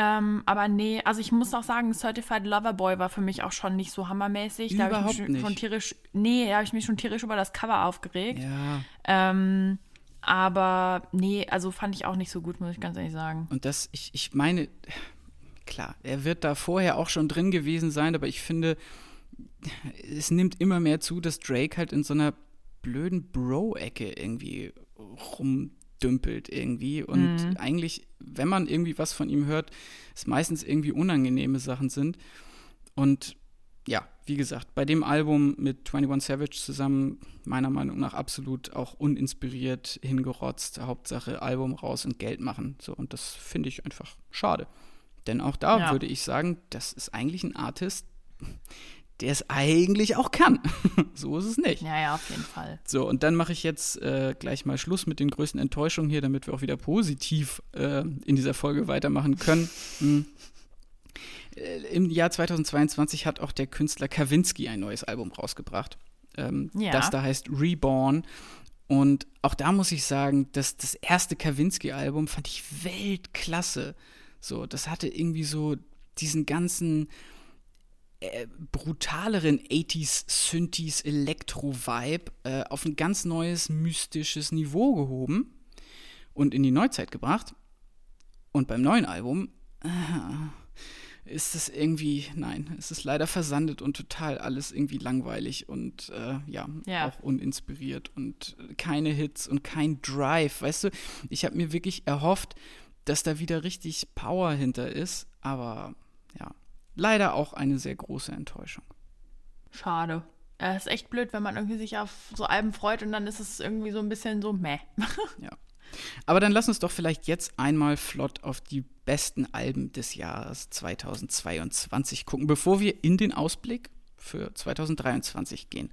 Speaker 2: Ähm, aber nee, also ich muss auch sagen, Certified Lover Boy war für mich auch schon nicht so hammermäßig. Da habe ich
Speaker 1: Überhaupt
Speaker 2: mich schon,
Speaker 1: nicht.
Speaker 2: schon tierisch, nee, da habe ich mich schon tierisch über das Cover aufgeregt.
Speaker 1: Ja.
Speaker 2: Ähm, aber nee, also fand ich auch nicht so gut, muss ich ganz ehrlich sagen.
Speaker 1: Und das, ich, ich meine, klar, er wird da vorher auch schon drin gewesen sein, aber ich finde, es nimmt immer mehr zu, dass Drake halt in so einer blöden Bro-Ecke irgendwie rumdümpelt irgendwie. Und eigentlich, wenn man irgendwie was von ihm hört, es meistens irgendwie unangenehme Sachen sind. Und ja, wie gesagt, bei dem Album mit 21 Savage zusammen, meiner Meinung nach absolut auch uninspiriert hingerotzt. Hauptsache Album raus und Geld machen. So, und das finde ich einfach schade. Denn auch da
Speaker 2: Ja.
Speaker 1: würde ich sagen, das ist eigentlich ein Artist, der es eigentlich auch kann. so ist es nicht.
Speaker 2: Ja, ja, auf jeden Fall.
Speaker 1: So, und dann mache ich jetzt äh, gleich mal Schluss mit den größten Enttäuschungen hier, damit wir auch wieder positiv äh, in dieser Folge weitermachen können. Hm. Äh, Im Jahr 2022 hat auch der Künstler Kawinski ein neues Album rausgebracht. Ähm,
Speaker 2: Ja.
Speaker 1: Das da heißt Reborn. Und auch da muss ich sagen, dass das erste Kawinski-Album fand ich Weltklasse. So, das hatte irgendwie so diesen ganzen äh, brutaleren 80s Synthes Elektro-Vibe äh, auf ein ganz neues mystisches Niveau gehoben und in die Neuzeit gebracht. Und beim neuen Album, äh, ist es irgendwie, nein, es ist leider versandet und total alles irgendwie langweilig und äh, ja,
Speaker 2: Ja.
Speaker 1: auch uninspiriert und keine Hits und kein Drive. Weißt du, ich habe mir wirklich erhofft, dass da wieder richtig Power hinter ist, aber ja, leider auch eine sehr große Enttäuschung.
Speaker 2: Schade. Es ist echt blöd, wenn man irgendwie sich auf so Alben freut und dann ist es irgendwie so ein bisschen so meh.
Speaker 1: Ja. Aber dann lass uns doch vielleicht jetzt einmal flott auf die besten Alben des Jahres 2022 gucken, bevor wir in den Ausblick für 2023 gehen.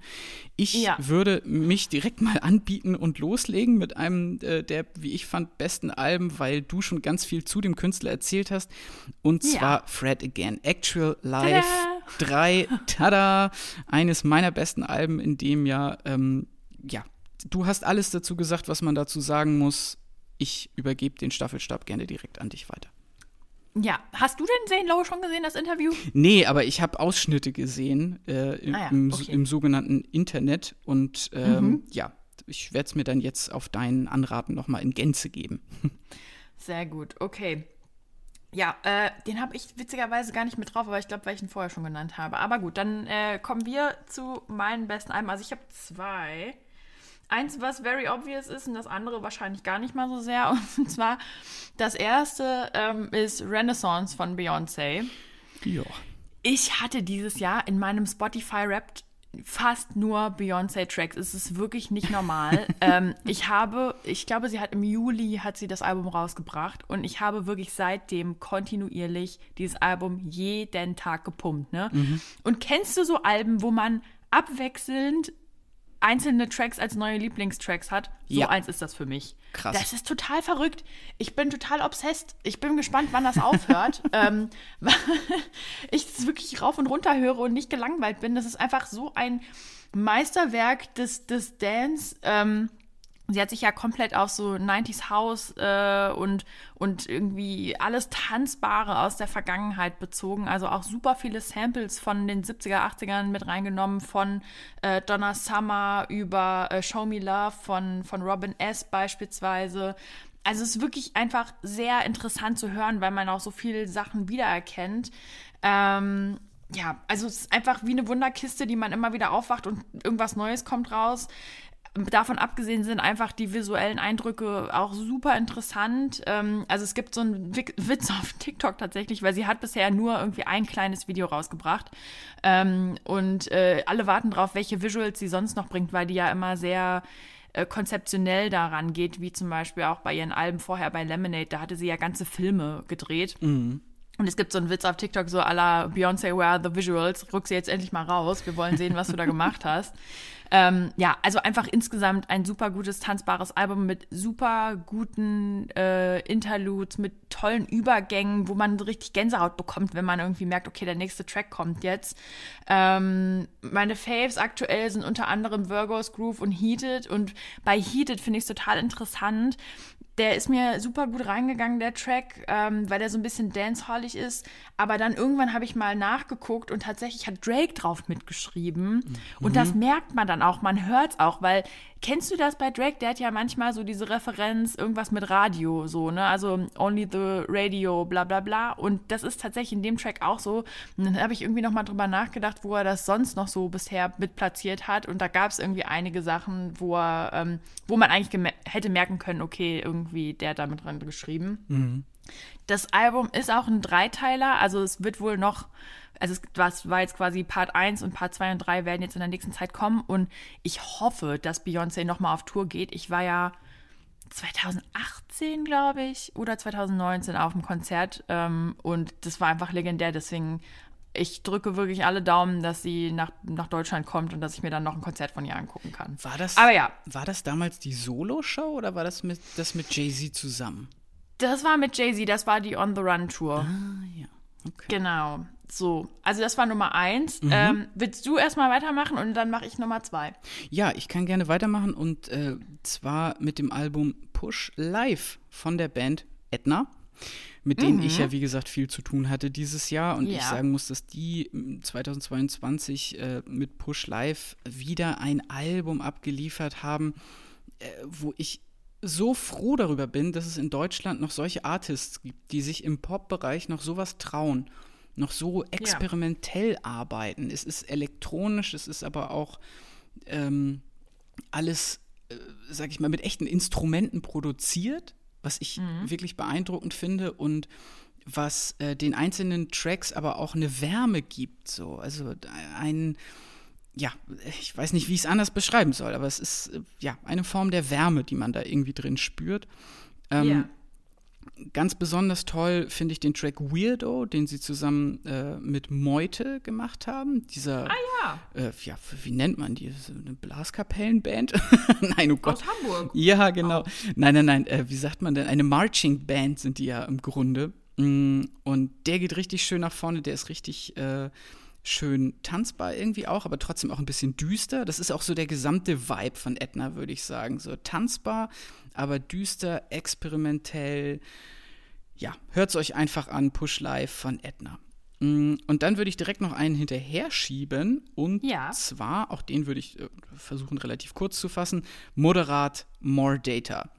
Speaker 1: Ich
Speaker 2: Ja.
Speaker 1: würde mich direkt mal anbieten und loslegen mit einem äh, der, wie ich fand, besten Alben, weil du schon ganz viel zu dem Künstler erzählt hast. Und
Speaker 2: Ja.
Speaker 1: zwar Fred Again, Actual Live
Speaker 2: Tada!
Speaker 1: 3, tada, eines meiner besten Alben in dem Jahr. Ähm, ja, du hast alles dazu gesagt, was man dazu sagen muss. Ich übergebe den Staffelstab gerne direkt an dich weiter.
Speaker 2: Ja, hast du denn Zane Lowe schon gesehen, das Interview?
Speaker 1: Nee, aber ich habe Ausschnitte gesehen äh, im,
Speaker 2: Ah ja, okay.
Speaker 1: im sogenannten Internet und ähm, ja, ich werde es mir dann jetzt auf deinen Anraten nochmal in Gänze geben.
Speaker 2: Sehr gut, okay. Ja, äh, den habe ich witzigerweise gar nicht mit drauf, aber ich glaube, weil ich ihn vorher schon genannt habe. Aber gut, dann äh, kommen wir zu meinen besten Alben. Also ich habe zwei. Eins, was very obvious ist und das andere wahrscheinlich gar nicht mal so sehr. Und zwar das erste ähm, ist Renaissance von Beyoncé.
Speaker 1: Ja.
Speaker 2: Ich hatte dieses Jahr in meinem Spotify-Rap fast nur Beyoncé-Tracks. Es ist wirklich nicht normal. ähm, ich habe, ich glaube, sie hat im Juli hat sie das Album rausgebracht und ich habe wirklich seitdem kontinuierlich dieses Album jeden Tag gepumpt. Ne? Und kennst du so Alben, wo man abwechselnd einzelne Tracks als neue Lieblingstracks hat? So
Speaker 1: Ja.
Speaker 2: eins ist das für mich.
Speaker 1: Krass.
Speaker 2: Das ist total verrückt. Ich bin total obsessed. Ich bin gespannt, wann das aufhört. ähm, ich es wirklich rauf und runter höre und nicht gelangweilt bin. Das ist einfach so ein Meisterwerk des, des Dance. Ähm, sie hat sich ja komplett auf so 90s House äh, und, und irgendwie alles Tanzbare aus der Vergangenheit bezogen. Also auch super viele Samples von den 70er, 80ern mit reingenommen, von äh, Donna Summer über äh, Show Me Love von, von Robin S. beispielsweise. Also es ist wirklich einfach sehr interessant zu hören, weil man auch so viele Sachen wiedererkennt. Ähm, ja, also es ist einfach wie eine Wunderkiste, die man immer wieder aufwacht und irgendwas Neues kommt raus. Davon abgesehen sind einfach die visuellen Eindrücke auch super interessant. Ähm, also es gibt so einen Witz auf TikTok tatsächlich, weil sie hat bisher nur irgendwie ein kleines Video rausgebracht. Ähm, und äh, alle warten drauf, welche Visuals sie sonst noch bringt, weil die ja immer sehr äh, konzeptionell daran geht, wie zum Beispiel auch bei ihren Alben vorher bei Lemonade. Da hatte sie ja ganze Filme gedreht. Und es gibt so einen Witz auf TikTok, so à la Beyoncé, where are the visuals? Rück sie jetzt endlich mal raus. Wir wollen sehen, was du da gemacht hast. Ähm, ja, also einfach insgesamt ein super gutes, tanzbares Album mit super guten äh, Interludes, mit tollen Übergängen, wo man richtig Gänsehaut bekommt, wenn man irgendwie merkt, okay, der nächste Track kommt jetzt. Ähm, meine Faves aktuell sind unter anderem Virgo's Groove und Heated. Und bei Heated finde ich es total interessant, der ist mir super gut reingegangen, der Track, ähm, weil der so ein bisschen dancehallig ist. Aber dann irgendwann habe ich mal nachgeguckt und tatsächlich hat Drake drauf mitgeschrieben. Und das merkt man dann auch, man hört es auch, weil kennst du das bei Drake? Der hat ja manchmal so diese Referenz, irgendwas mit Radio, so, ne? Also Only the Radio, bla bla bla. Und das ist tatsächlich in dem Track auch so. Und dann habe ich irgendwie nochmal drüber nachgedacht, wo er das sonst noch so bisher mit platziert hat. Und da gab es irgendwie einige Sachen, wo er, ähm, wo man eigentlich hätte merken können, okay, irgendwie der hat da mit dran geschrieben. Das Album ist auch ein Dreiteiler, also es wird wohl noch, also es was war jetzt quasi Part 1 und Part 2 und 3 werden jetzt in der nächsten Zeit kommen und ich hoffe, dass Beyoncé nochmal auf Tour geht. Ich war ja 2018, glaube ich, oder 2019 auf dem Konzert ähm, und das war einfach legendär, deswegen ich drücke wirklich alle Daumen, dass sie nach, nach Deutschland kommt und dass ich mir dann noch ein Konzert von ihr angucken kann.
Speaker 1: War das,
Speaker 2: Aber ja.
Speaker 1: war das damals die Solo-Show oder war das mit, das mit Jay-Z zusammen?
Speaker 2: Das war mit Jay-Z, das war die On the Run Tour.
Speaker 1: Ah, ja. Okay.
Speaker 2: Genau. So, also das war Nummer eins. Ähm, willst du erstmal weitermachen und dann mache ich Nummer zwei?
Speaker 1: Ja, ich kann gerne weitermachen und äh, zwar mit dem Album Push Live von der Band Etna, mit denen ich ja wie gesagt viel zu tun hatte dieses Jahr und ich
Speaker 2: Ja.
Speaker 1: sagen muss, dass die mm, 2022 äh, mit Push Live wieder ein Album abgeliefert haben, äh, wo ich so froh darüber bin, dass es in Deutschland noch solche Artists gibt, die sich im Pop-Bereich noch sowas trauen. noch so experimentell ja. arbeiten. Es ist elektronisch, es ist aber auch ähm, alles, äh, sag ich mal, mit echten Instrumenten produziert, was ich mhm. wirklich beeindruckend finde und was äh, den einzelnen Tracks aber auch eine Wärme gibt. So. Also ein, ja, ich weiß nicht, wie ich es anders beschreiben soll, aber es ist äh, ja eine Form der Wärme, die man da irgendwie drin spürt. Ähm, ja. Ganz besonders toll finde ich den Track Weirdo, den sie zusammen äh, mit Meute gemacht haben. Dieser,
Speaker 2: ah
Speaker 1: ja. Äh, ja, wie nennt man die? Eine Blaskapellenband? nein, oh Gott.
Speaker 2: Aus Hamburg.
Speaker 1: Ja, genau. Oh. Nein, nein, nein. Äh, wie sagt man denn? Eine Marching Band sind die ja im Grunde. Mm, und der geht richtig schön nach vorne. Der ist richtig äh, schön tanzbar irgendwie auch, aber trotzdem auch ein bisschen düster. Das ist auch so der gesamte Vibe von Edna, würde ich sagen. So tanzbar, aber düster, experimentell. Ja, hört es euch einfach an, Push Live von Edna. Mm, und dann würde ich direkt noch einen hinterher schieben. Und ja. zwar, auch den würde ich äh, versuchen relativ kurz zu fassen, moderat More Data.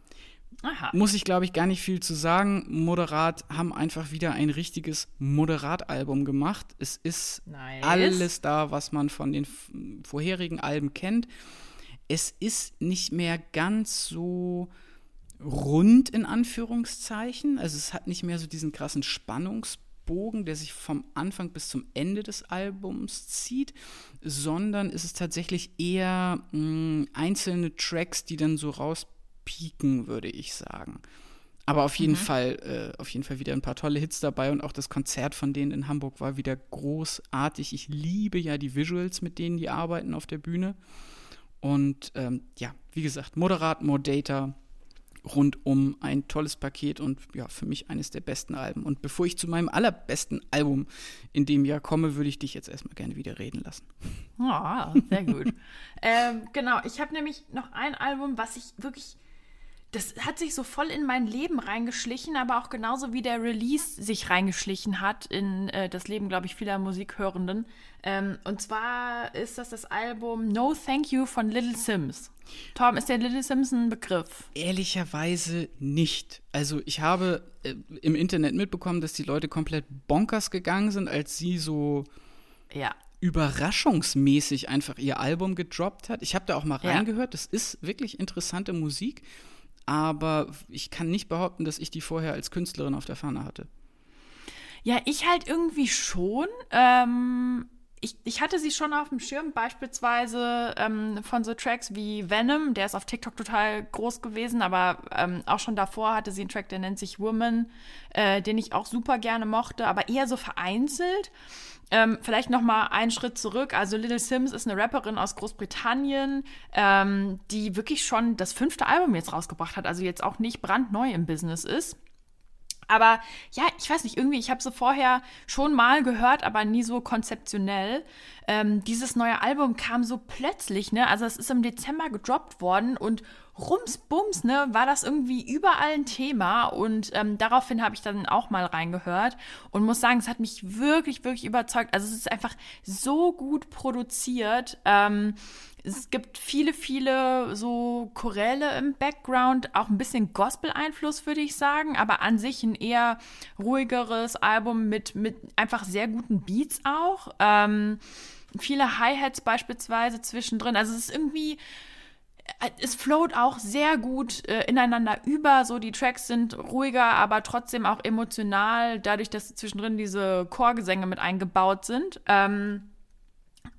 Speaker 1: Aha. Muss ich, glaube ich, gar nicht viel zu sagen. Moderat haben einfach wieder ein richtiges Moderat-Album gemacht. Es ist nice. alles da, was man von den vorherigen Alben kennt. Es ist nicht mehr ganz so rund in Anführungszeichen. Also es hat nicht mehr so diesen krassen Spannungsbogen, der sich vom Anfang bis zum Ende des Albums zieht, sondern es ist tatsächlich eher mh, mm, einzelne Tracks, die dann so rauspieken, würde ich sagen. Aber auf jeden mhm. Fall, äh, auf jeden Fall wieder ein paar tolle Hits dabei und auch das Konzert von denen in Hamburg war wieder großartig. Ich liebe ja die Visuals, mit denen die arbeiten auf der Bühne. Und ähm, ja, wie gesagt, moderat, more data, rundum ein tolles Paket und ja, für mich eines der besten Alben. Und bevor ich zu meinem allerbesten Album in dem Jahr komme, würde ich dich jetzt erstmal gerne wieder reden lassen.
Speaker 2: Ah, oh, sehr gut. ähm, genau, ich habe nämlich noch ein Album, was ich wirklich das hat sich so voll in mein Leben reingeschlichen, aber auch genauso wie der Release sich reingeschlichen hat in äh, das Leben, glaube ich, vieler Musikhörenden. Ähm, und zwar ist das das Album No Thank You von Little Sims. Tom, ist der Little Sims ein Begriff?
Speaker 1: Ehrlicherweise nicht. Also ich habe äh, im Internet mitbekommen, dass die Leute komplett bonkers gegangen sind, als sie so ja. überraschungsmäßig einfach ihr Album gedroppt hat. Ich habe da auch mal reingehört. Das ist wirklich interessante Musik aber ich kann nicht behaupten, dass ich die vorher als Künstlerin auf der Fahne hatte.
Speaker 2: Ja, ich halt irgendwie schon. Ähm, ich, ich hatte sie schon auf dem Schirm, beispielsweise ähm, von so Tracks wie Venom, der ist auf TikTok total groß gewesen, aber ähm, auch schon davor hatte sie einen Track, der nennt sich Woman, äh, den ich auch super gerne mochte, aber eher so vereinzelt. Ähm, vielleicht noch mal einen Schritt zurück. Also Little Sims ist eine Rapperin aus Großbritannien, ähm, die wirklich schon das fünfte Album jetzt rausgebracht hat, also jetzt auch nicht brandneu im Business ist. Aber ja, ich weiß nicht, irgendwie, ich habe sie vorher schon mal gehört, aber nie so konzeptionell. Ähm, dieses neue Album kam so plötzlich, ne? Also es ist im Dezember gedroppt worden und rums, bums, ne, war das irgendwie überall ein Thema. Und ähm, daraufhin habe ich dann auch mal reingehört und muss sagen, es hat mich wirklich, wirklich überzeugt. Also es ist einfach so gut produziert. Ähm, es gibt viele, viele so Choräle im Background, auch ein bisschen Gospel-Einfluss, würde ich sagen, aber an sich ein eher ruhigeres Album mit, mit einfach sehr guten Beats auch. Ähm, viele Hi-Hats beispielsweise zwischendrin. Also es ist irgendwie es float auch sehr gut äh, ineinander über. So, die Tracks sind ruhiger, aber trotzdem auch emotional, dadurch, dass zwischendrin diese Chorgesänge mit eingebaut sind. Ähm,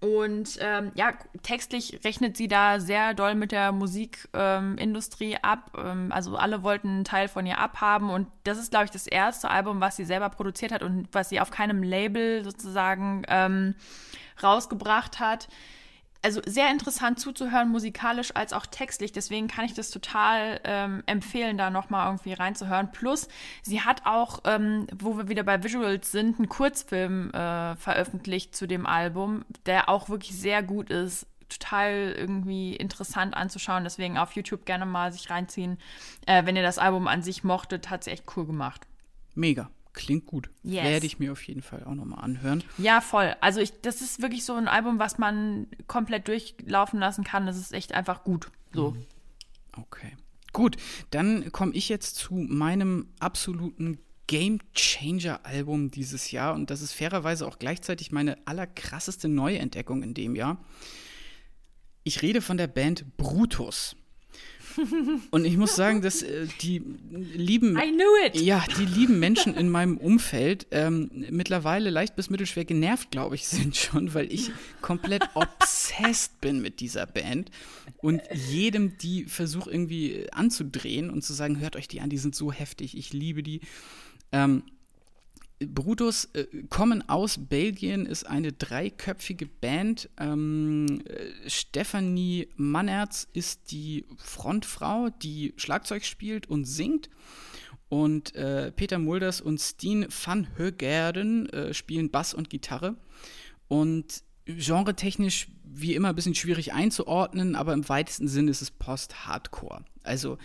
Speaker 2: und ähm, ja, textlich rechnet sie da sehr doll mit der Musikindustrie ähm, ab. Ähm, also alle wollten einen Teil von ihr abhaben. Und das ist, glaube ich, das erste Album, was sie selber produziert hat und was sie auf keinem Label sozusagen ähm, rausgebracht hat also sehr interessant zuzuhören, musikalisch als auch textlich. Deswegen kann ich das total ähm, empfehlen, da nochmal irgendwie reinzuhören. Plus, sie hat auch, ähm, wo wir wieder bei Visuals sind, einen Kurzfilm äh, veröffentlicht zu dem Album, der auch wirklich sehr gut ist. Total irgendwie interessant anzuschauen. Deswegen auf YouTube gerne mal sich reinziehen. Äh, wenn ihr das Album an sich mochtet, hat sie echt cool gemacht.
Speaker 1: Mega. Klingt gut. Yes. Werde ich mir auf jeden Fall auch nochmal anhören.
Speaker 2: Ja, voll. Also ich, das ist wirklich so ein Album, was man komplett durchlaufen lassen kann. Das ist echt einfach gut. So.
Speaker 1: Mhm. Okay. Gut, dann komme ich jetzt zu meinem absoluten Game Changer Album dieses Jahr und das ist fairerweise auch gleichzeitig meine allerkrasseste Neuentdeckung in dem Jahr. Ich rede von der Band Brutus. Und ich muss sagen, dass äh, die lieben, ja, die lieben Menschen in meinem Umfeld ähm, mittlerweile leicht bis mittelschwer genervt, glaube ich, sind schon, weil ich komplett obsessed bin mit dieser Band und jedem die versuche irgendwie anzudrehen und zu sagen, hört euch die an, die sind so heftig, ich liebe die. Ähm, Brutus äh, kommen aus Belgien, ist eine dreiköpfige Band. Ähm, äh, Stephanie Mannerz ist die Frontfrau, die Schlagzeug spielt und singt. Und äh, Peter Mulders und Steen van Högerden äh, spielen Bass und Gitarre. Und genretechnisch wie immer ein bisschen schwierig einzuordnen, aber im weitesten Sinne ist es Post-Hardcore. Also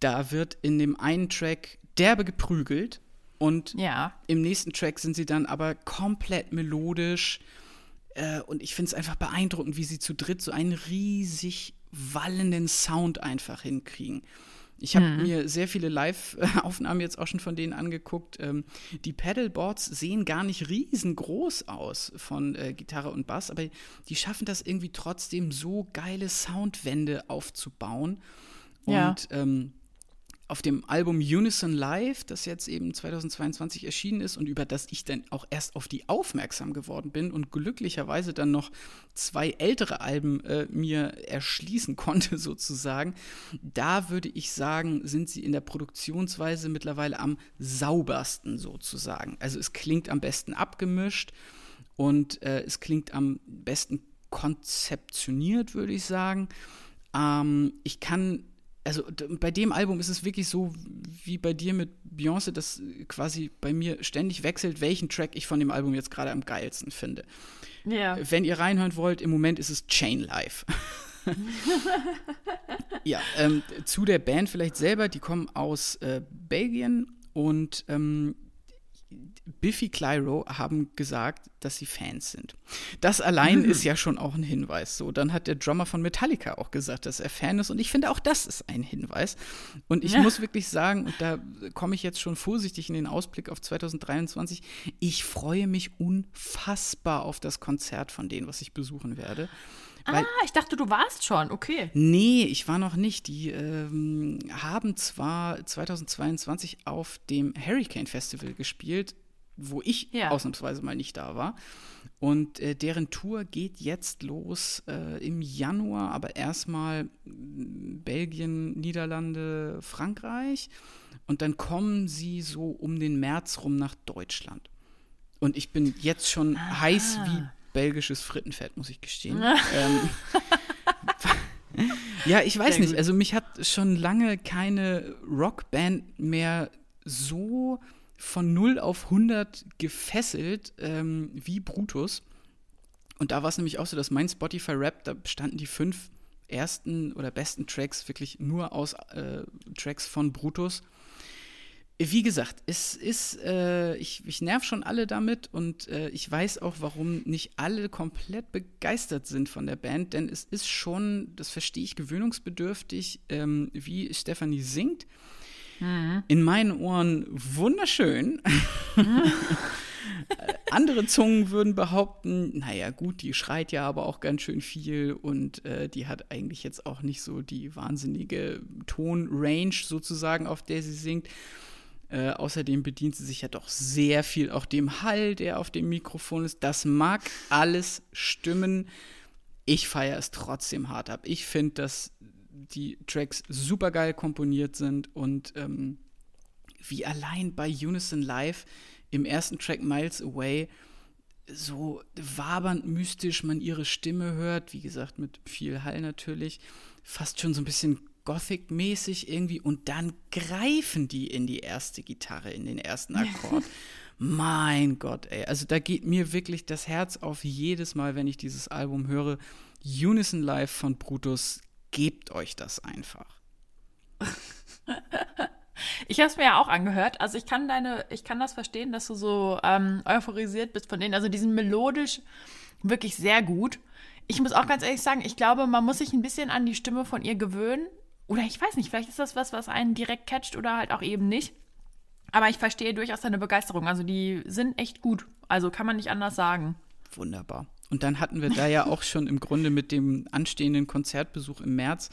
Speaker 1: da wird in dem einen Track derbe geprügelt und
Speaker 2: Ja.
Speaker 1: im nächsten Track sind sie dann aber komplett melodisch. Äh, und ich finde es einfach beeindruckend, wie sie zu dritt so einen riesig wallenden Sound einfach hinkriegen. Ich habe mir sehr viele Live-Aufnahmen jetzt auch schon von denen angeguckt. Ähm, die Pedalboards sehen gar nicht riesengroß aus von äh, Gitarre und Bass, aber die schaffen das irgendwie trotzdem so geile Soundwände aufzubauen.
Speaker 2: Ja.
Speaker 1: Und ähm, auf dem Album Unison Live, das jetzt eben 2022 erschienen ist und über das ich dann auch erst auf die aufmerksam geworden bin und glücklicherweise dann noch zwei ältere Alben äh, mir erschließen konnte sozusagen, da würde ich sagen, sind sie in der Produktionsweise mittlerweile am saubersten sozusagen. Also es klingt am besten abgemischt und äh, es klingt am besten konzeptioniert, würde ich sagen. Ähm, ich kann, also bei dem Album ist es wirklich so wie bei dir mit Beyoncé, dass quasi bei mir ständig wechselt, welchen Track ich von dem Album jetzt gerade am geilsten finde.
Speaker 2: Ja.
Speaker 1: Wenn ihr reinhören wollt, im Moment ist es Chain Life. ja, ähm, zu der Band vielleicht selber, die kommen aus äh, Belgien und ähm, Biffy Clyro haben gesagt, dass sie Fans sind. Das allein ist ja schon auch ein Hinweis. So, dann hat der Drummer von Metallica auch gesagt, dass er Fan ist und ich finde auch das ist ein Hinweis. Und ich
Speaker 2: Ja.
Speaker 1: muss wirklich sagen, und da komme ich jetzt schon vorsichtig in den Ausblick auf 2023, ich freue mich unfassbar auf das Konzert von denen, was ich besuchen werde. Weil,
Speaker 2: Ah, ich dachte, du warst schon. Okay.
Speaker 1: Nee, ich war noch nicht. Die ähm, haben zwar 2022 auf dem Hurricane Festival gespielt, wo ich
Speaker 2: Ja.
Speaker 1: ausnahmsweise mal nicht da war. Und äh, deren Tour geht jetzt los äh, im Januar, aber erstmal mm, Belgien, Niederlande, Frankreich. Und dann kommen sie so um den März rum nach Deutschland. Und ich bin jetzt schon
Speaker 2: Ah.
Speaker 1: heiß wie belgisches Frittenfett, muss ich gestehen. ähm, ja, ich weiß nicht. Also mich hat schon lange keine Rockband mehr so von 0 auf 100 gefesselt ähm, wie Brutus. Und da war es nämlich auch so, dass mein Spotify-Rap, da bestanden die fünf ersten oder besten Tracks wirklich nur aus äh, Tracks von Brutus. Wie gesagt, es ist, äh, ich, ich nerv schon alle damit und äh, ich weiß auch, warum nicht alle komplett begeistert sind von der Band, denn es ist schon, das verstehe ich, gewöhnungsbedürftig, ähm, wie Stephanie singt. In meinen Ohren wunderschön. Äh, Andere Zungen würden behaupten, naja gut, die schreit ja aber auch ganz schön viel und äh, die hat eigentlich jetzt auch nicht so die wahnsinnige Tonrange sozusagen, auf der sie singt. Äh, außerdem bedient sie sich ja doch sehr viel auch dem Hall, der auf dem Mikrofon ist. Das mag alles stimmen. Ich feiere es trotzdem hart ab. Ich finde, dass die Tracks super geil komponiert sind und ähm, wie allein bei Unison Live im ersten Track Miles Away so wabernd mystisch man ihre Stimme hört, wie gesagt, mit viel Hall natürlich, fast schon so ein bisschen Gothic-mäßig irgendwie und dann greifen die in die erste Gitarre, in den ersten Akkord. mein Gott, ey, also da geht mir wirklich das Herz auf jedes Mal, wenn ich dieses Album höre. Unison Live von Brutus, gebt euch das einfach.
Speaker 2: Ich habe es mir ja auch angehört. Also ich kann deine, ich kann das verstehen, dass du so ähm, euphorisiert bist von denen. Also die sind melodisch wirklich sehr gut. Ich muss auch ganz ehrlich sagen, ich glaube, man muss sich ein bisschen an die Stimme von ihr gewöhnen. Oder ich weiß nicht, vielleicht ist das was, was einen direkt catcht oder halt auch eben nicht. Aber ich verstehe durchaus deine Begeisterung. Also die sind echt gut. Also kann man nicht anders sagen.
Speaker 1: Wunderbar. Und dann hatten wir da ja auch schon im Grunde mit dem anstehenden Konzertbesuch im März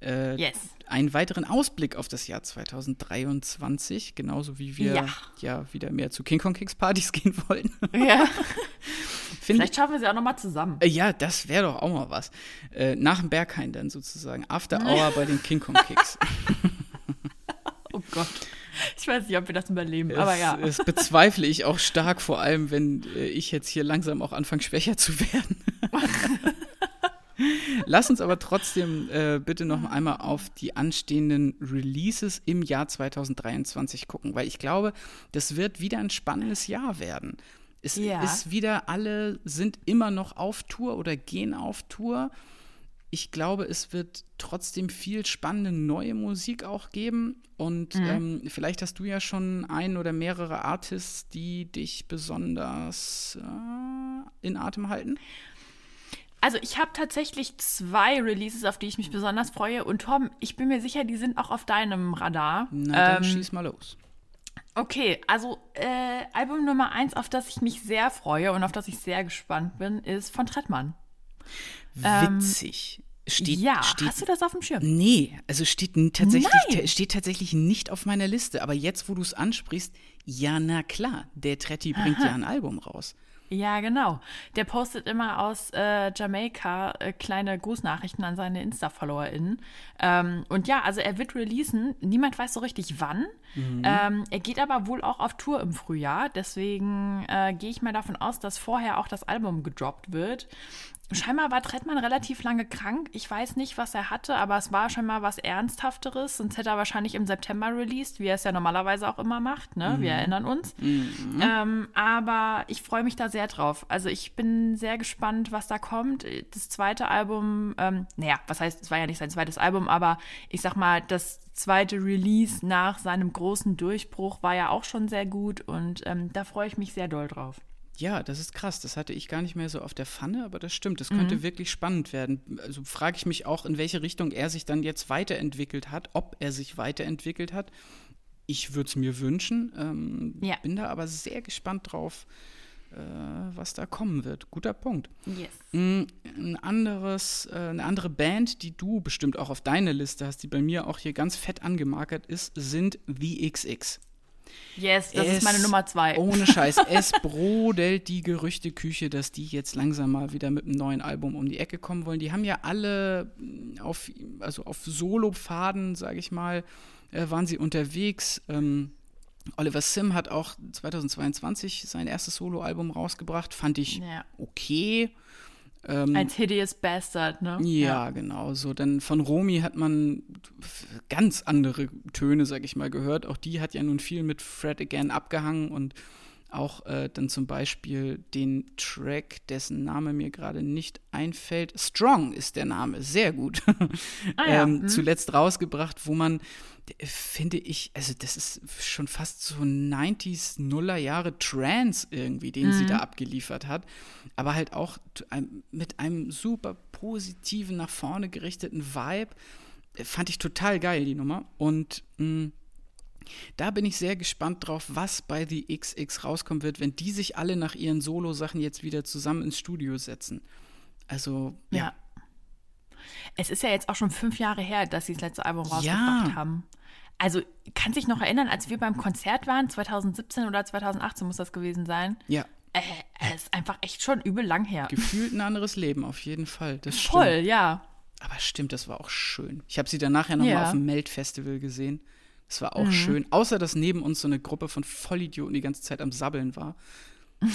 Speaker 1: äh, yes. Einen weiteren Ausblick auf das Jahr 2023, genauso wie wir ja, ja wieder mehr zu King Kong Kicks Partys gehen wollen. Ja.
Speaker 2: Vielleicht schaffen wir sie auch noch mal zusammen.
Speaker 1: Äh, ja, das wäre doch auch mal was. Äh, nach dem Berghain dann sozusagen. After Hour bei den King Kong Kicks.
Speaker 2: oh Gott. Ich weiß nicht, ob wir das überleben,
Speaker 1: es,
Speaker 2: aber ja.
Speaker 1: Das bezweifle ich auch stark, vor allem, wenn äh, ich jetzt hier langsam auch anfange, schwächer zu werden. Lass uns aber trotzdem äh, bitte noch einmal auf die anstehenden Releases im Jahr 2023 gucken, weil ich glaube, das wird wieder ein spannendes Jahr werden. Es ja. ist wieder, alle sind immer noch auf Tour oder gehen auf Tour. Ich glaube, es wird trotzdem viel spannende neue Musik auch geben. Und mhm. ähm, vielleicht hast du ja schon ein oder mehrere Artists, die dich besonders äh, in Atem halten.
Speaker 2: Also ich habe tatsächlich zwei Releases, auf die ich mich besonders freue. Und Tom, ich bin mir sicher, die sind auch auf deinem Radar.
Speaker 1: Na, dann ähm, schieß mal los.
Speaker 2: Okay, also äh, Album Nummer eins, auf das ich mich sehr freue und auf das ich sehr gespannt bin, ist von Trettmann.
Speaker 1: Witzig. Ähm, Steht,
Speaker 2: ja,
Speaker 1: steht,
Speaker 2: hast du das auf dem Schirm?
Speaker 1: Nee, also steht tatsächlich, steht tatsächlich nicht auf meiner Liste. Aber jetzt, wo du es ansprichst, ja, na klar, der Tretti bringt ja ein Album raus.
Speaker 2: Ja, genau. Der postet immer aus äh, Jamaika äh, kleine Grußnachrichten an seine Insta-FollowerInnen. Ähm, und ja, also er wird releasen. Niemand weiß so richtig wann. Mhm. Ähm, er geht aber wohl auch auf Tour im Frühjahr. Deswegen äh, gehe ich mal davon aus, dass vorher auch das Album gedroppt wird. Scheinbar war Trettmann relativ lange krank. Ich weiß nicht, was er hatte, aber es war scheinbar was Ernsthafteres. Sonst hätte er wahrscheinlich im September released, wie er es ja normalerweise auch immer macht. Ne? Mhm. Wir erinnern uns. Mhm. Ähm, aber ich freue mich da sehr drauf. Also ich bin sehr gespannt, was da kommt. Das zweite Album, ähm, naja, was heißt, es war ja nicht sein zweites Album, aber ich sag mal, das zweite Release nach seinem großen Durchbruch war ja auch schon sehr gut und ähm, da freue ich mich sehr doll drauf.
Speaker 1: Ja, das ist krass. Das hatte ich gar nicht mehr so auf der Pfanne, aber das stimmt. Das könnte mhm. wirklich spannend werden. Also frage ich mich auch, in welche Richtung er sich dann jetzt weiterentwickelt hat, ob er sich weiterentwickelt hat. Ich würde es mir wünschen. Ähm, ja. Bin da aber sehr gespannt drauf, äh, was da kommen wird. Guter Punkt.
Speaker 2: Yes.
Speaker 1: Mm, ein anderes, äh, eine andere Band, die du bestimmt auch auf deiner Liste hast, die bei mir auch hier ganz fett angemarkert ist, sind The XX.
Speaker 2: Yes, das es, ist meine Nummer zwei.
Speaker 1: Ohne Scheiß. Es brodelt die Gerüchteküche, dass die jetzt langsam mal wieder mit einem neuen Album um die Ecke kommen wollen. Die haben ja alle auf, also auf Solo-Pfaden, sage ich mal, äh, waren sie unterwegs. Ähm, Oliver Sim hat auch 2022 sein erstes Solo-Album rausgebracht. Fand ich ja. okay.
Speaker 2: Ähm, Als Hideous Bastard, ne?
Speaker 1: Ja, ja, genau. So, dann von Romy hat man ganz andere Töne, sag ich mal, gehört. Auch die hat ja nun viel mit Fred Again abgehangen und auch äh, dann zum Beispiel den Track, dessen Name mir gerade nicht einfällt. Strong ist der Name, sehr gut. Ah, ja. ähm, mhm. Zuletzt rausgebracht, wo man, finde ich, also das ist schon fast so 90s, Nuller Jahre Trance irgendwie, den mhm. sie da abgeliefert hat. Aber halt auch mit einem super positiven, nach vorne gerichteten Vibe. Fand ich total geil, die Nummer. Und mh, mm, da bin ich sehr gespannt drauf, was bei The XX rauskommen wird, wenn die sich alle nach ihren Solo-Sachen jetzt wieder zusammen ins Studio setzen. Also, ja. ja.
Speaker 2: Es ist ja jetzt auch schon fünf Jahre her, dass sie das letzte Album rausgebracht ja. haben. Also, kann sich noch erinnern, als wir beim Konzert waren, 2017 oder 2018 muss das gewesen sein?
Speaker 1: Ja.
Speaker 2: Äh, es ist einfach echt schon übel lang her.
Speaker 1: Gefühlt ein anderes Leben, auf jeden Fall. Das
Speaker 2: Voll, stimmt. ja.
Speaker 1: Aber stimmt, das war auch schön. Ich habe sie dann nachher nochmal ja. auf dem Melt-Festival gesehen. Das war auch mhm. schön. Außer, dass neben uns so eine Gruppe von Vollidioten die ganze Zeit am Sabbeln war.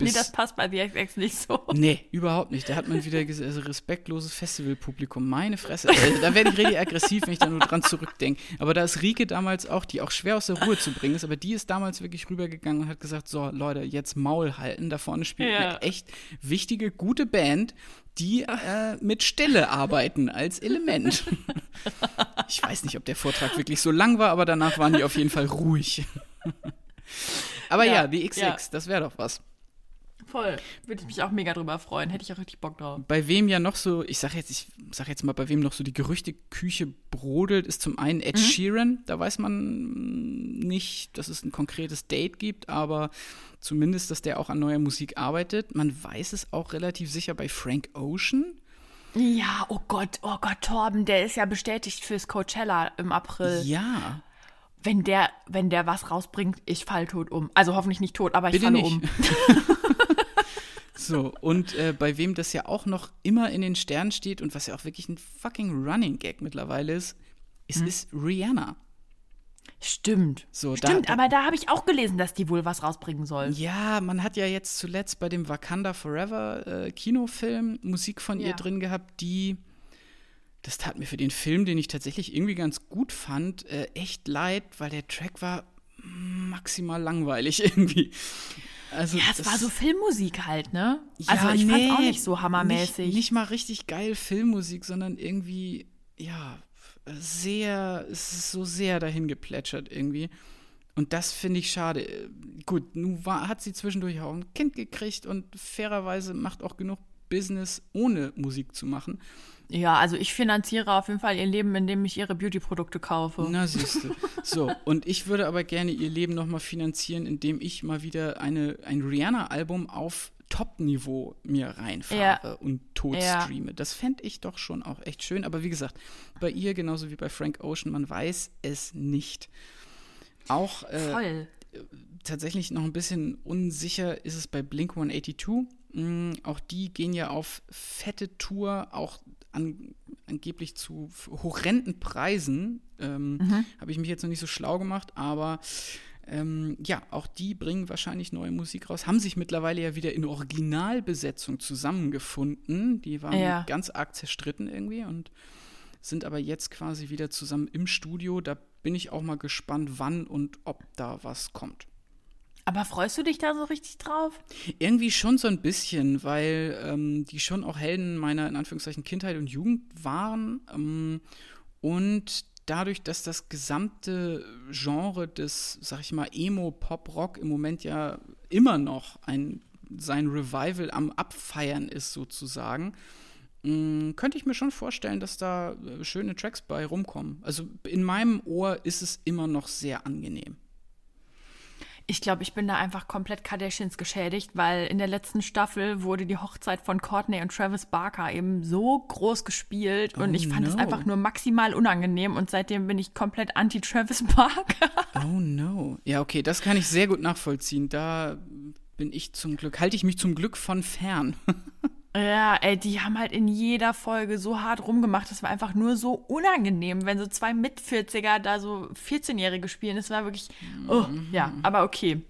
Speaker 2: nee, das passt bei VFX nicht so.
Speaker 1: Nee, überhaupt nicht. Da hat man wieder gesagt, also respektloses Festivalpublikum. Meine Fresse. Also, da werde ich richtig aggressiv, wenn ich da nur dran zurückdenke. Aber da ist Rike damals auch, die auch schwer aus der Ruhe zu bringen ist, aber die ist damals wirklich rübergegangen und hat gesagt: So, Leute, jetzt Maul halten. Da vorne spielt ja. eine echt wichtige, gute Band die äh, mit Stille arbeiten als Element. ich weiß nicht, ob der Vortrag wirklich so lang war, aber danach waren die auf jeden Fall ruhig. aber ja, ja die XX, ja. das wäre doch was.
Speaker 2: Voll. Würde ich mich auch mega drüber freuen. Hätte ich auch richtig Bock drauf.
Speaker 1: Bei wem ja noch so, ich sag jetzt, ich sag jetzt mal, bei wem noch so die Gerüchteküche brodelt, ist zum einen Ed mhm. Sheeran. Da weiß man nicht, dass es ein konkretes Date gibt, aber zumindest, dass der auch an neuer Musik arbeitet. Man weiß es auch relativ sicher bei Frank Ocean.
Speaker 2: Ja, oh Gott, oh Gott, Torben, der ist ja bestätigt fürs Coachella im April.
Speaker 1: Ja.
Speaker 2: Wenn der, wenn der was rausbringt, ich fall tot um. Also hoffentlich nicht tot, aber ich
Speaker 1: Bitte
Speaker 2: falle
Speaker 1: nicht.
Speaker 2: um.
Speaker 1: So, und äh, bei wem das ja auch noch immer in den Sternen steht und was ja auch wirklich ein fucking Running Gag mittlerweile ist, ist, hm. ist Rihanna.
Speaker 2: Stimmt.
Speaker 1: So,
Speaker 2: Stimmt,
Speaker 1: da,
Speaker 2: aber da habe ich auch gelesen, dass die wohl was rausbringen soll.
Speaker 1: Ja, man hat ja jetzt zuletzt bei dem Wakanda Forever äh, Kinofilm Musik von ja. ihr drin gehabt, die, das tat mir für den Film, den ich tatsächlich irgendwie ganz gut fand, äh, echt leid, weil der Track war maximal langweilig irgendwie.
Speaker 2: Also ja, es war so Filmmusik halt, ne? Ja, also ich nee, fand auch nicht so hammermäßig.
Speaker 1: Nicht, nicht mal richtig geil Filmmusik, sondern irgendwie, ja, sehr, es ist so sehr dahin geplätschert irgendwie. Und das finde ich schade. Gut, nun war, hat sie zwischendurch auch ein Kind gekriegt und fairerweise macht auch genug Business, ohne Musik zu machen.
Speaker 2: Ja, also ich finanziere auf jeden Fall ihr Leben, indem ich ihre Beauty-Produkte kaufe.
Speaker 1: Na, siehst du. So, und ich würde aber gerne ihr Leben nochmal finanzieren, indem ich mal wieder eine, ein Rihanna-Album auf Top-Niveau mir reinfahre ja. und tot ja. streame. Das fände ich doch schon auch echt schön. Aber wie gesagt, bei ihr genauso wie bei Frank Ocean, man weiß es nicht. Auch äh, tatsächlich noch ein bisschen unsicher ist es bei Blink 182. Mhm, auch die gehen ja auf fette Tour, auch an, angeblich zu horrenden Preisen. Ähm, mhm. Habe ich mich jetzt noch nicht so schlau gemacht, aber ähm, ja, auch die bringen wahrscheinlich neue Musik raus. Haben sich mittlerweile ja wieder in Originalbesetzung zusammengefunden. Die waren ja. ganz arg zerstritten irgendwie und sind aber jetzt quasi wieder zusammen im Studio. Da bin ich auch mal gespannt, wann und ob da was kommt.
Speaker 2: Aber freust du dich da so richtig drauf?
Speaker 1: Irgendwie schon so ein bisschen, weil ähm, die schon auch Helden meiner, in Anführungszeichen, Kindheit und Jugend waren. Ähm, und dadurch, dass das gesamte Genre des, sag ich mal, Emo-Pop-Rock im Moment ja immer noch ein, sein Revival am Abfeiern ist, sozusagen, mm, könnte ich mir schon vorstellen, dass da äh, schöne Tracks bei rumkommen. Also in meinem Ohr ist es immer noch sehr angenehm.
Speaker 2: Ich glaube, ich bin da einfach komplett Kardashians geschädigt, weil in der letzten Staffel wurde die Hochzeit von Courtney und Travis Barker eben so groß gespielt und oh ich fand es no. einfach nur maximal unangenehm und seitdem bin ich komplett anti-Travis Barker.
Speaker 1: Oh no. Ja, okay, das kann ich sehr gut nachvollziehen. Da bin ich zum Glück, halte ich mich zum Glück von fern.
Speaker 2: Ja, ey, die haben halt in jeder Folge so hart rumgemacht. Das war einfach nur so unangenehm, wenn so zwei Mit-40er da so 14-Jährige spielen. Das war wirklich, oh, ja, aber okay.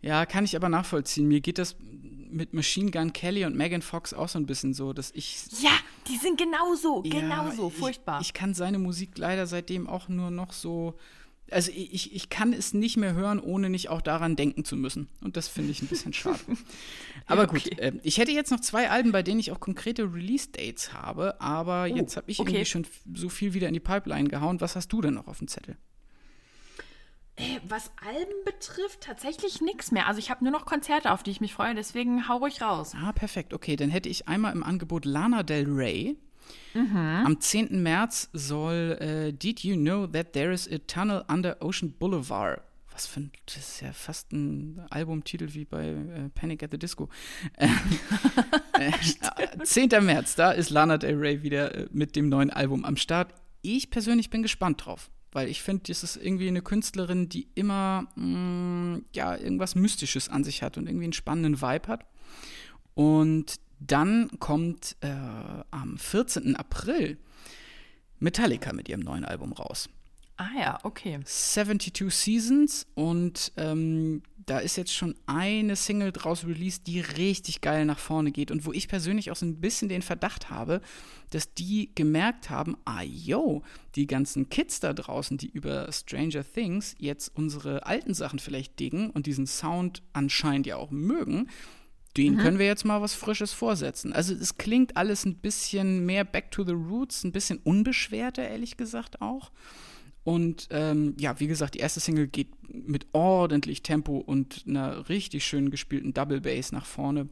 Speaker 1: Ja, kann ich aber nachvollziehen. Mir geht das mit Machine Gun Kelly und Megan Fox auch so ein bisschen so, dass ich.
Speaker 2: Ja, die sind genauso, ja, genauso, furchtbar.
Speaker 1: Ich, ich kann seine Musik leider seitdem auch nur noch so also ich, ich kann es nicht mehr hören, ohne nicht auch daran denken zu müssen. Und das finde ich ein bisschen schade. aber ja, okay. gut, äh, ich hätte jetzt noch zwei Alben, bei denen ich auch konkrete Release-Dates habe, aber oh, jetzt habe ich okay. irgendwie schon so viel wieder in die Pipeline gehauen. Was hast du denn noch auf dem Zettel?
Speaker 2: Äh, was Alben betrifft, tatsächlich nichts mehr. Also ich habe nur noch Konzerte, auf die ich mich freue, deswegen hau ruhig raus.
Speaker 1: Ah, perfekt. Okay, dann hätte ich einmal im Angebot Lana Del Rey. Mhm. Am 10. März soll äh, Did You Know That There Is a Tunnel Under Ocean Boulevard was für ein, das ist ja fast ein Albumtitel wie bei äh, Panic at the Disco. äh, 10. März, da ist Lana Del Rey wieder äh, mit dem neuen Album am Start. Ich persönlich bin gespannt drauf, weil ich finde, das ist irgendwie eine Künstlerin, die immer mh, mm, ja irgendwas Mystisches an sich hat und irgendwie einen spannenden Vibe hat. Und dann kommt äh, am 14. April Metallica mit ihrem neuen Album raus.
Speaker 2: Ah ja, okay.
Speaker 1: 72 Seasons und ähm, da ist jetzt schon eine Single draus released, die richtig geil nach vorne geht und wo ich persönlich auch so ein bisschen den Verdacht habe, dass die gemerkt haben, ah yo, die ganzen Kids da draußen, die über Stranger Things jetzt unsere alten Sachen vielleicht diggen und diesen Sound anscheinend ja auch mögen, den mhm. können wir jetzt mal was Frisches vorsetzen. Also es klingt alles ein bisschen mehr back to the roots, ein bisschen unbeschwerter, ehrlich gesagt auch. Und ähm, ja, wie gesagt, die erste Single geht mit ordentlich Tempo und einer richtig schön gespielten Double Bass nach vorne.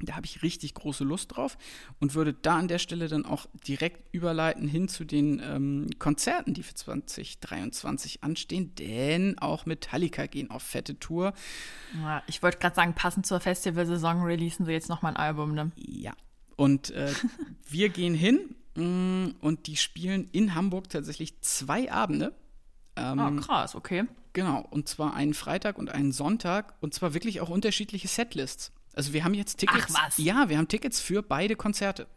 Speaker 1: Da habe ich richtig große Lust drauf und würde da an der Stelle dann auch direkt überleiten hin zu den ähm, Konzerten, die für 2023 anstehen, denn auch Metallica gehen auf fette Tour.
Speaker 2: Ja, ich wollte gerade sagen, passend zur Festivalsaison releasen sie jetzt nochmal ein Album, ne?
Speaker 1: Ja. Und äh, wir gehen hin mh, mm, und die spielen in Hamburg tatsächlich zwei Abende.
Speaker 2: Ähm, oh, krass, okay.
Speaker 1: Genau, und zwar einen Freitag und einen Sonntag und zwar wirklich auch unterschiedliche Setlists. Also wir haben jetzt Tickets.
Speaker 2: Ach was?
Speaker 1: Ja, wir haben Tickets für beide Konzerte.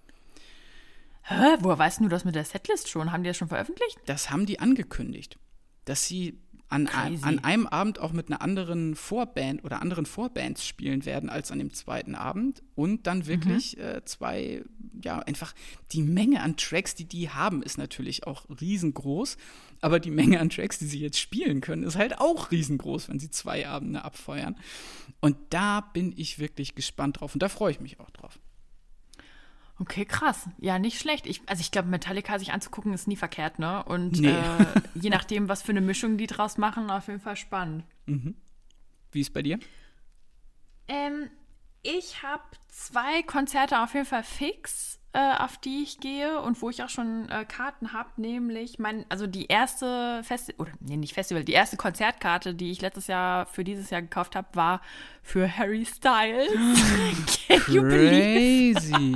Speaker 2: Hä? Woher weißt du das mit der Setlist schon? Haben die das schon veröffentlicht?
Speaker 1: Das haben die angekündigt, dass sie an, an einem Abend auch mit einer anderen Vorband oder anderen Vorbands spielen werden als an dem zweiten Abend und dann wirklich mhm. äh, zwei, ja, einfach die Menge an Tracks, die die haben, ist natürlich auch riesengroß, aber die Menge an Tracks, die sie jetzt spielen können, ist halt auch riesengroß, wenn sie zwei Abende abfeuern. Und da bin ich wirklich gespannt drauf und da freue ich mich auch drauf.
Speaker 2: Okay, krass. Ja, nicht schlecht. Ich, also ich glaube, Metallica sich anzugucken ist nie verkehrt, ne? Und nee. äh, je nachdem, was für eine Mischung die draus machen, auf jeden Fall spannend.
Speaker 1: Mhm. Wie ist bei dir?
Speaker 2: Ähm, ich habe zwei Konzerte auf jeden Fall fix, äh, auf die ich gehe und wo ich auch schon äh, Karten habe, nämlich mein, also die erste Festival, oder nee, nicht Festival, die erste Konzertkarte, die ich letztes Jahr für dieses Jahr gekauft habe, war für Harry Styles.
Speaker 1: Crazy.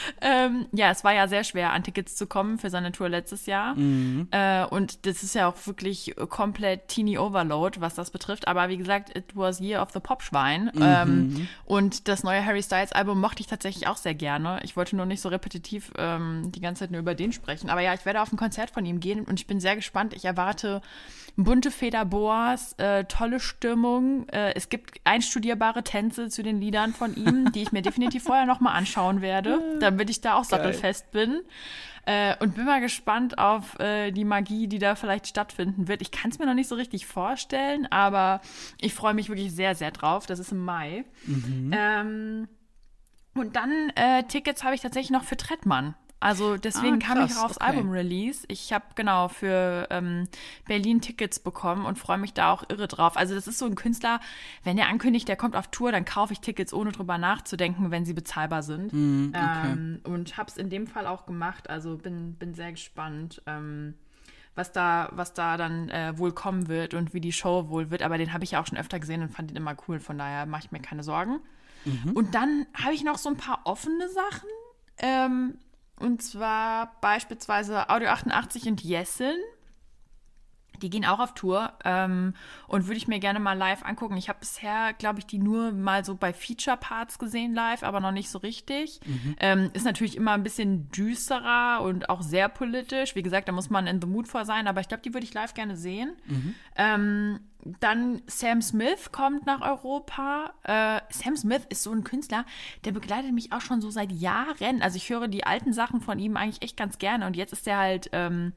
Speaker 2: ähm, ja, es war ja sehr schwer, an Tickets zu kommen für seine Tour letztes Jahr. Mhm. Äh, und das ist ja auch wirklich komplett Teeny Overload, was das betrifft. Aber wie gesagt, it was Year of the Popschwein. Mhm. Ähm, und das neue Harry Styles Album mochte ich tatsächlich auch sehr gerne. Ich wollte nur nicht so repetitiv ähm, die ganze Zeit nur über den sprechen. Aber ja, ich werde auf ein Konzert von ihm gehen und ich bin sehr gespannt. Ich erwarte bunte Federboas, äh, tolle Stimmung. Äh, es gibt einstudierbare Tänze zu den Liedern von ihm, die ich mir definitiv vorher nochmal anschauen werde, damit ich da auch sattelfest bin. Äh, und bin mal gespannt auf äh, die Magie, die da vielleicht stattfinden wird. Ich kann es mir noch nicht so richtig vorstellen, aber ich freue mich wirklich sehr, sehr drauf. Das ist im Mai. Mhm. Ähm, und dann äh, Tickets habe ich tatsächlich noch für Trettmann. Also deswegen ah, kam ich auch aufs okay. Album-Release. Ich habe genau für ähm, Berlin Tickets bekommen und freue mich da auch irre drauf. Also das ist so ein Künstler, wenn er ankündigt, der kommt auf Tour, dann kaufe ich Tickets, ohne drüber nachzudenken, wenn sie bezahlbar sind.
Speaker 1: Mm, okay.
Speaker 2: ähm, und habe es in dem Fall auch gemacht. Also bin, bin sehr gespannt. Ähm, was da, was da dann äh, wohl kommen wird und wie die Show wohl wird. Aber den habe ich ja auch schon öfter gesehen und fand ihn immer cool. Von daher mache ich mir keine Sorgen. Mhm. Und dann habe ich noch so ein paar offene Sachen. Ähm, und zwar beispielsweise Audio 88 und Jessen. Die gehen auch auf Tour ähm, und würde ich mir gerne mal live angucken. Ich habe bisher, glaube ich, die nur mal so bei Feature-Parts gesehen live, aber noch nicht so richtig. Mhm. Ähm, ist natürlich immer ein bisschen düsterer und auch sehr politisch. Wie gesagt, da muss man in the mood vor sein, aber ich glaube, die würde ich live gerne sehen. Mhm. Ähm, dann Sam Smith kommt nach Europa. Äh, Sam Smith ist so ein Künstler, der begleitet mich auch schon so seit Jahren. Also ich höre die alten Sachen von ihm eigentlich echt ganz gerne. Und jetzt ist er halt ähm,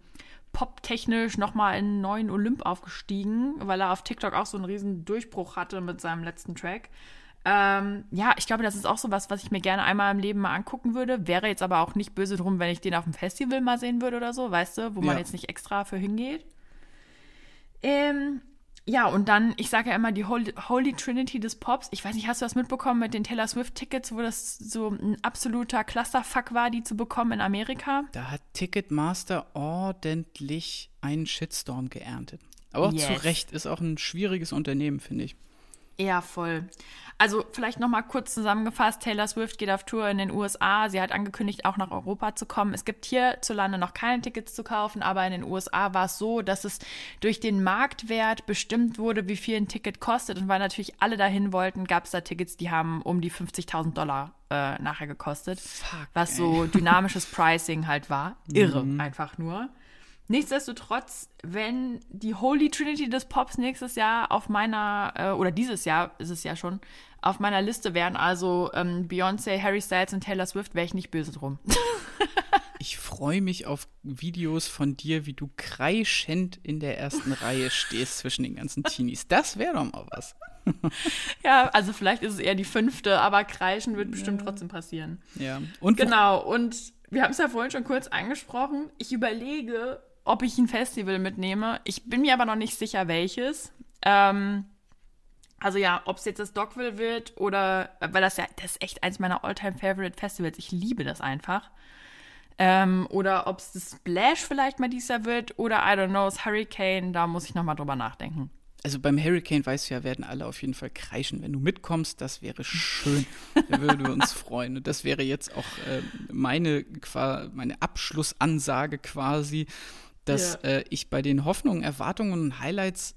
Speaker 2: poptechnisch nochmal in einen neuen Olymp aufgestiegen, weil er auf TikTok auch so einen riesen Durchbruch hatte mit seinem letzten Track. Ähm, ja, ich glaube, das ist auch so was, was ich mir gerne einmal im Leben mal angucken würde. Wäre jetzt aber auch nicht böse drum, wenn ich den auf dem Festival mal sehen würde oder so, weißt du, wo ja. man jetzt nicht extra für hingeht. Ähm, ja, und dann, ich sage ja immer die Holy, Holy, Trinity des Pops. Ich weiß nicht, hast du das mitbekommen mit den Taylor Swift-Tickets, wo das so ein absoluter Clusterfuck war, die zu bekommen in Amerika?
Speaker 1: Da hat Ticketmaster ordentlich einen Shitstorm geerntet. Aber yes. zu Recht, ist auch ein schwieriges Unternehmen, finde ich.
Speaker 2: Ja, voll. Also vielleicht noch mal kurz zusammengefasst, Taylor Swift geht auf Tour in den USA. Sie hat angekündigt, auch nach Europa zu kommen. Es gibt hierzulande noch keine Tickets zu kaufen, aber in den USA war es so, dass es durch den Marktwert bestimmt wurde, wie viel ein Ticket kostet. Und weil natürlich alle dahin wollten, gab es da Tickets, die haben um die 50.000 Dollar äh, nachher gekostet.
Speaker 1: Fuck,
Speaker 2: was ey. so dynamisches Pricing halt war. Irre, mhm. einfach nur. Nichtsdestotrotz, wenn die Holy Trinity des Pops nächstes Jahr auf meiner, äh, oder dieses Jahr ist es ja schon, auf meiner Liste wären, also ähm, Beyoncé, Harry Styles und Taylor Swift, wäre ich nicht böse drum.
Speaker 1: ich freue mich auf Videos von dir, wie du kreischend in der ersten Reihe stehst zwischen den ganzen Teenies. Das wäre doch mal was.
Speaker 2: ja, also vielleicht ist es eher die fünfte, aber kreischen wird bestimmt ja. trotzdem passieren.
Speaker 1: Ja.
Speaker 2: Und genau, und wir haben es ja vorhin schon kurz angesprochen. Ich überlege, ob ich ein Festival mitnehme. Ich bin mir aber noch nicht sicher, welches. Ähm, Also ja, ob es jetzt das Dogville wird oder, weil das ja, das ist echt eins meiner Alltime favorite Festivals. Ich liebe das einfach. Ähm, oder ob es das Splash vielleicht mal dieses Jahr wird oder I don't know, das Hurricane, da muss ich nochmal drüber nachdenken.
Speaker 1: Also beim Hurricane, weißt du ja, werden alle auf jeden Fall kreischen. Wenn du mitkommst, das wäre schön. da würden wir uns freuen. Und das wäre jetzt auch äh, meine, meine Abschlussansage quasi, dass ja. äh, ich bei den Hoffnungen, Erwartungen und Highlights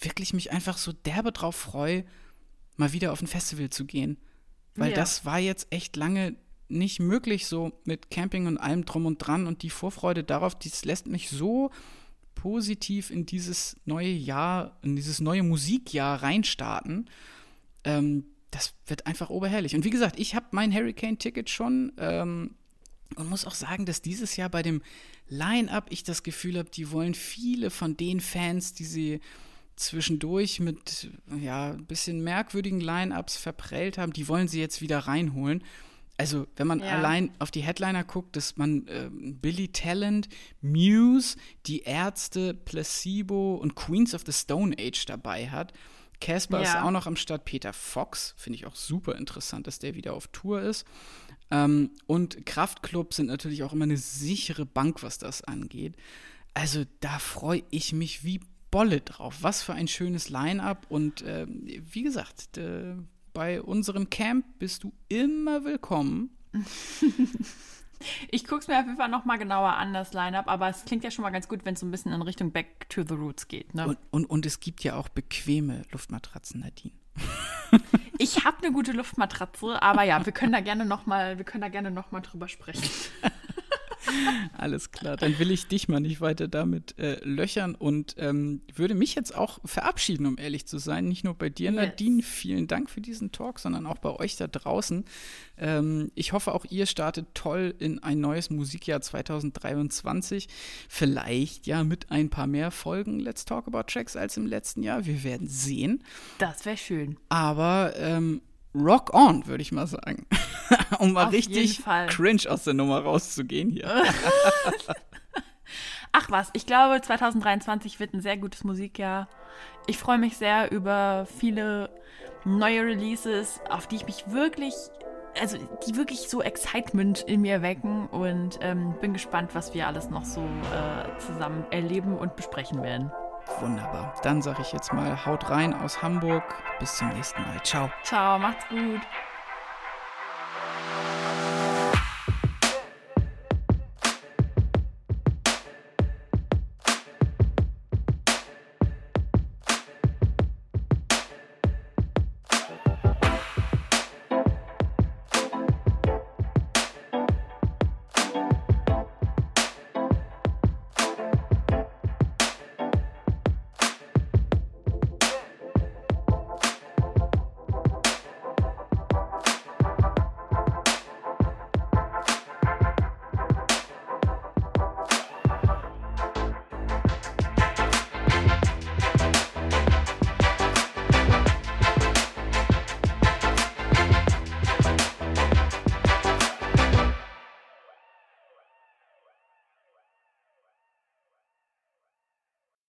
Speaker 1: wirklich mich einfach so derbe drauf freue, mal wieder auf ein Festival zu gehen. Weil ja. das war jetzt echt lange nicht möglich, so mit Camping und allem drum und dran. Und die Vorfreude darauf, das lässt mich so positiv in dieses neue Jahr, in dieses neue Musikjahr reinstarten. Ähm, das wird einfach oberherrlich. Und wie gesagt, ich habe mein Hurricane-Ticket schon ähm, und muss auch sagen, dass dieses Jahr bei dem Line-Up ich das Gefühl habe, die wollen viele von den Fans, die sie zwischendurch mit ja, ein bisschen merkwürdigen Line-Ups verprellt haben, die wollen sie jetzt wieder reinholen. Also, wenn man ja. allein auf die Headliner guckt, dass man äh, Billy Talent, Muse, die Ärzte, Placebo und Queens of the Stone Age dabei hat. Casper ja. ist auch noch am Start. Peter Fox, finde ich auch super interessant, dass der wieder auf Tour ist. Ähm, und Kraftclub sind natürlich auch immer eine sichere Bank, was das angeht. Also, da freue ich mich wie Bolle drauf. Was für ein schönes Line-up. Und äh, wie gesagt, äh, bei unserem Camp bist du immer willkommen.
Speaker 2: Ich gucke es mir auf jeden Fall nochmal genauer an, das Line-Up, aber es klingt ja schon mal ganz gut, wenn es so ein bisschen in Richtung Back to the Roots geht. Ne?
Speaker 1: Und, und, und es gibt ja auch bequeme Luftmatratzen, Nadine.
Speaker 2: Ich habe eine gute Luftmatratze, aber ja, wir können da gerne nochmal, noch drüber sprechen.
Speaker 1: Alles klar, dann will ich dich mal nicht weiter damit äh, löchern und ähm, würde mich jetzt auch verabschieden, um ehrlich zu sein. Nicht nur bei dir, yes. Nadine, vielen Dank für diesen Talk, sondern auch bei euch da draußen. Ähm, ich hoffe, auch ihr startet toll in ein neues Musikjahr 2023. Vielleicht ja mit ein paar mehr Folgen Let's Talk About Tracks als im letzten Jahr. Wir werden sehen.
Speaker 2: Das wäre schön.
Speaker 1: Aber ähm, rock on, würde ich mal sagen. um mal Auf richtig cringe aus der Nummer rauszugehen hier.
Speaker 2: Ach was, ich glaube, 2023 wird ein sehr gutes Musikjahr. Ich freue mich sehr über viele neue Releases, auf die ich mich wirklich, also die wirklich so Excitement in mir wecken und ähm, bin gespannt, was wir alles noch so äh, zusammen erleben und besprechen werden.
Speaker 1: Wunderbar. Dann sage ich jetzt mal, haut rein aus Hamburg. Bis zum nächsten Mal. Ciao.
Speaker 2: Ciao, macht's gut.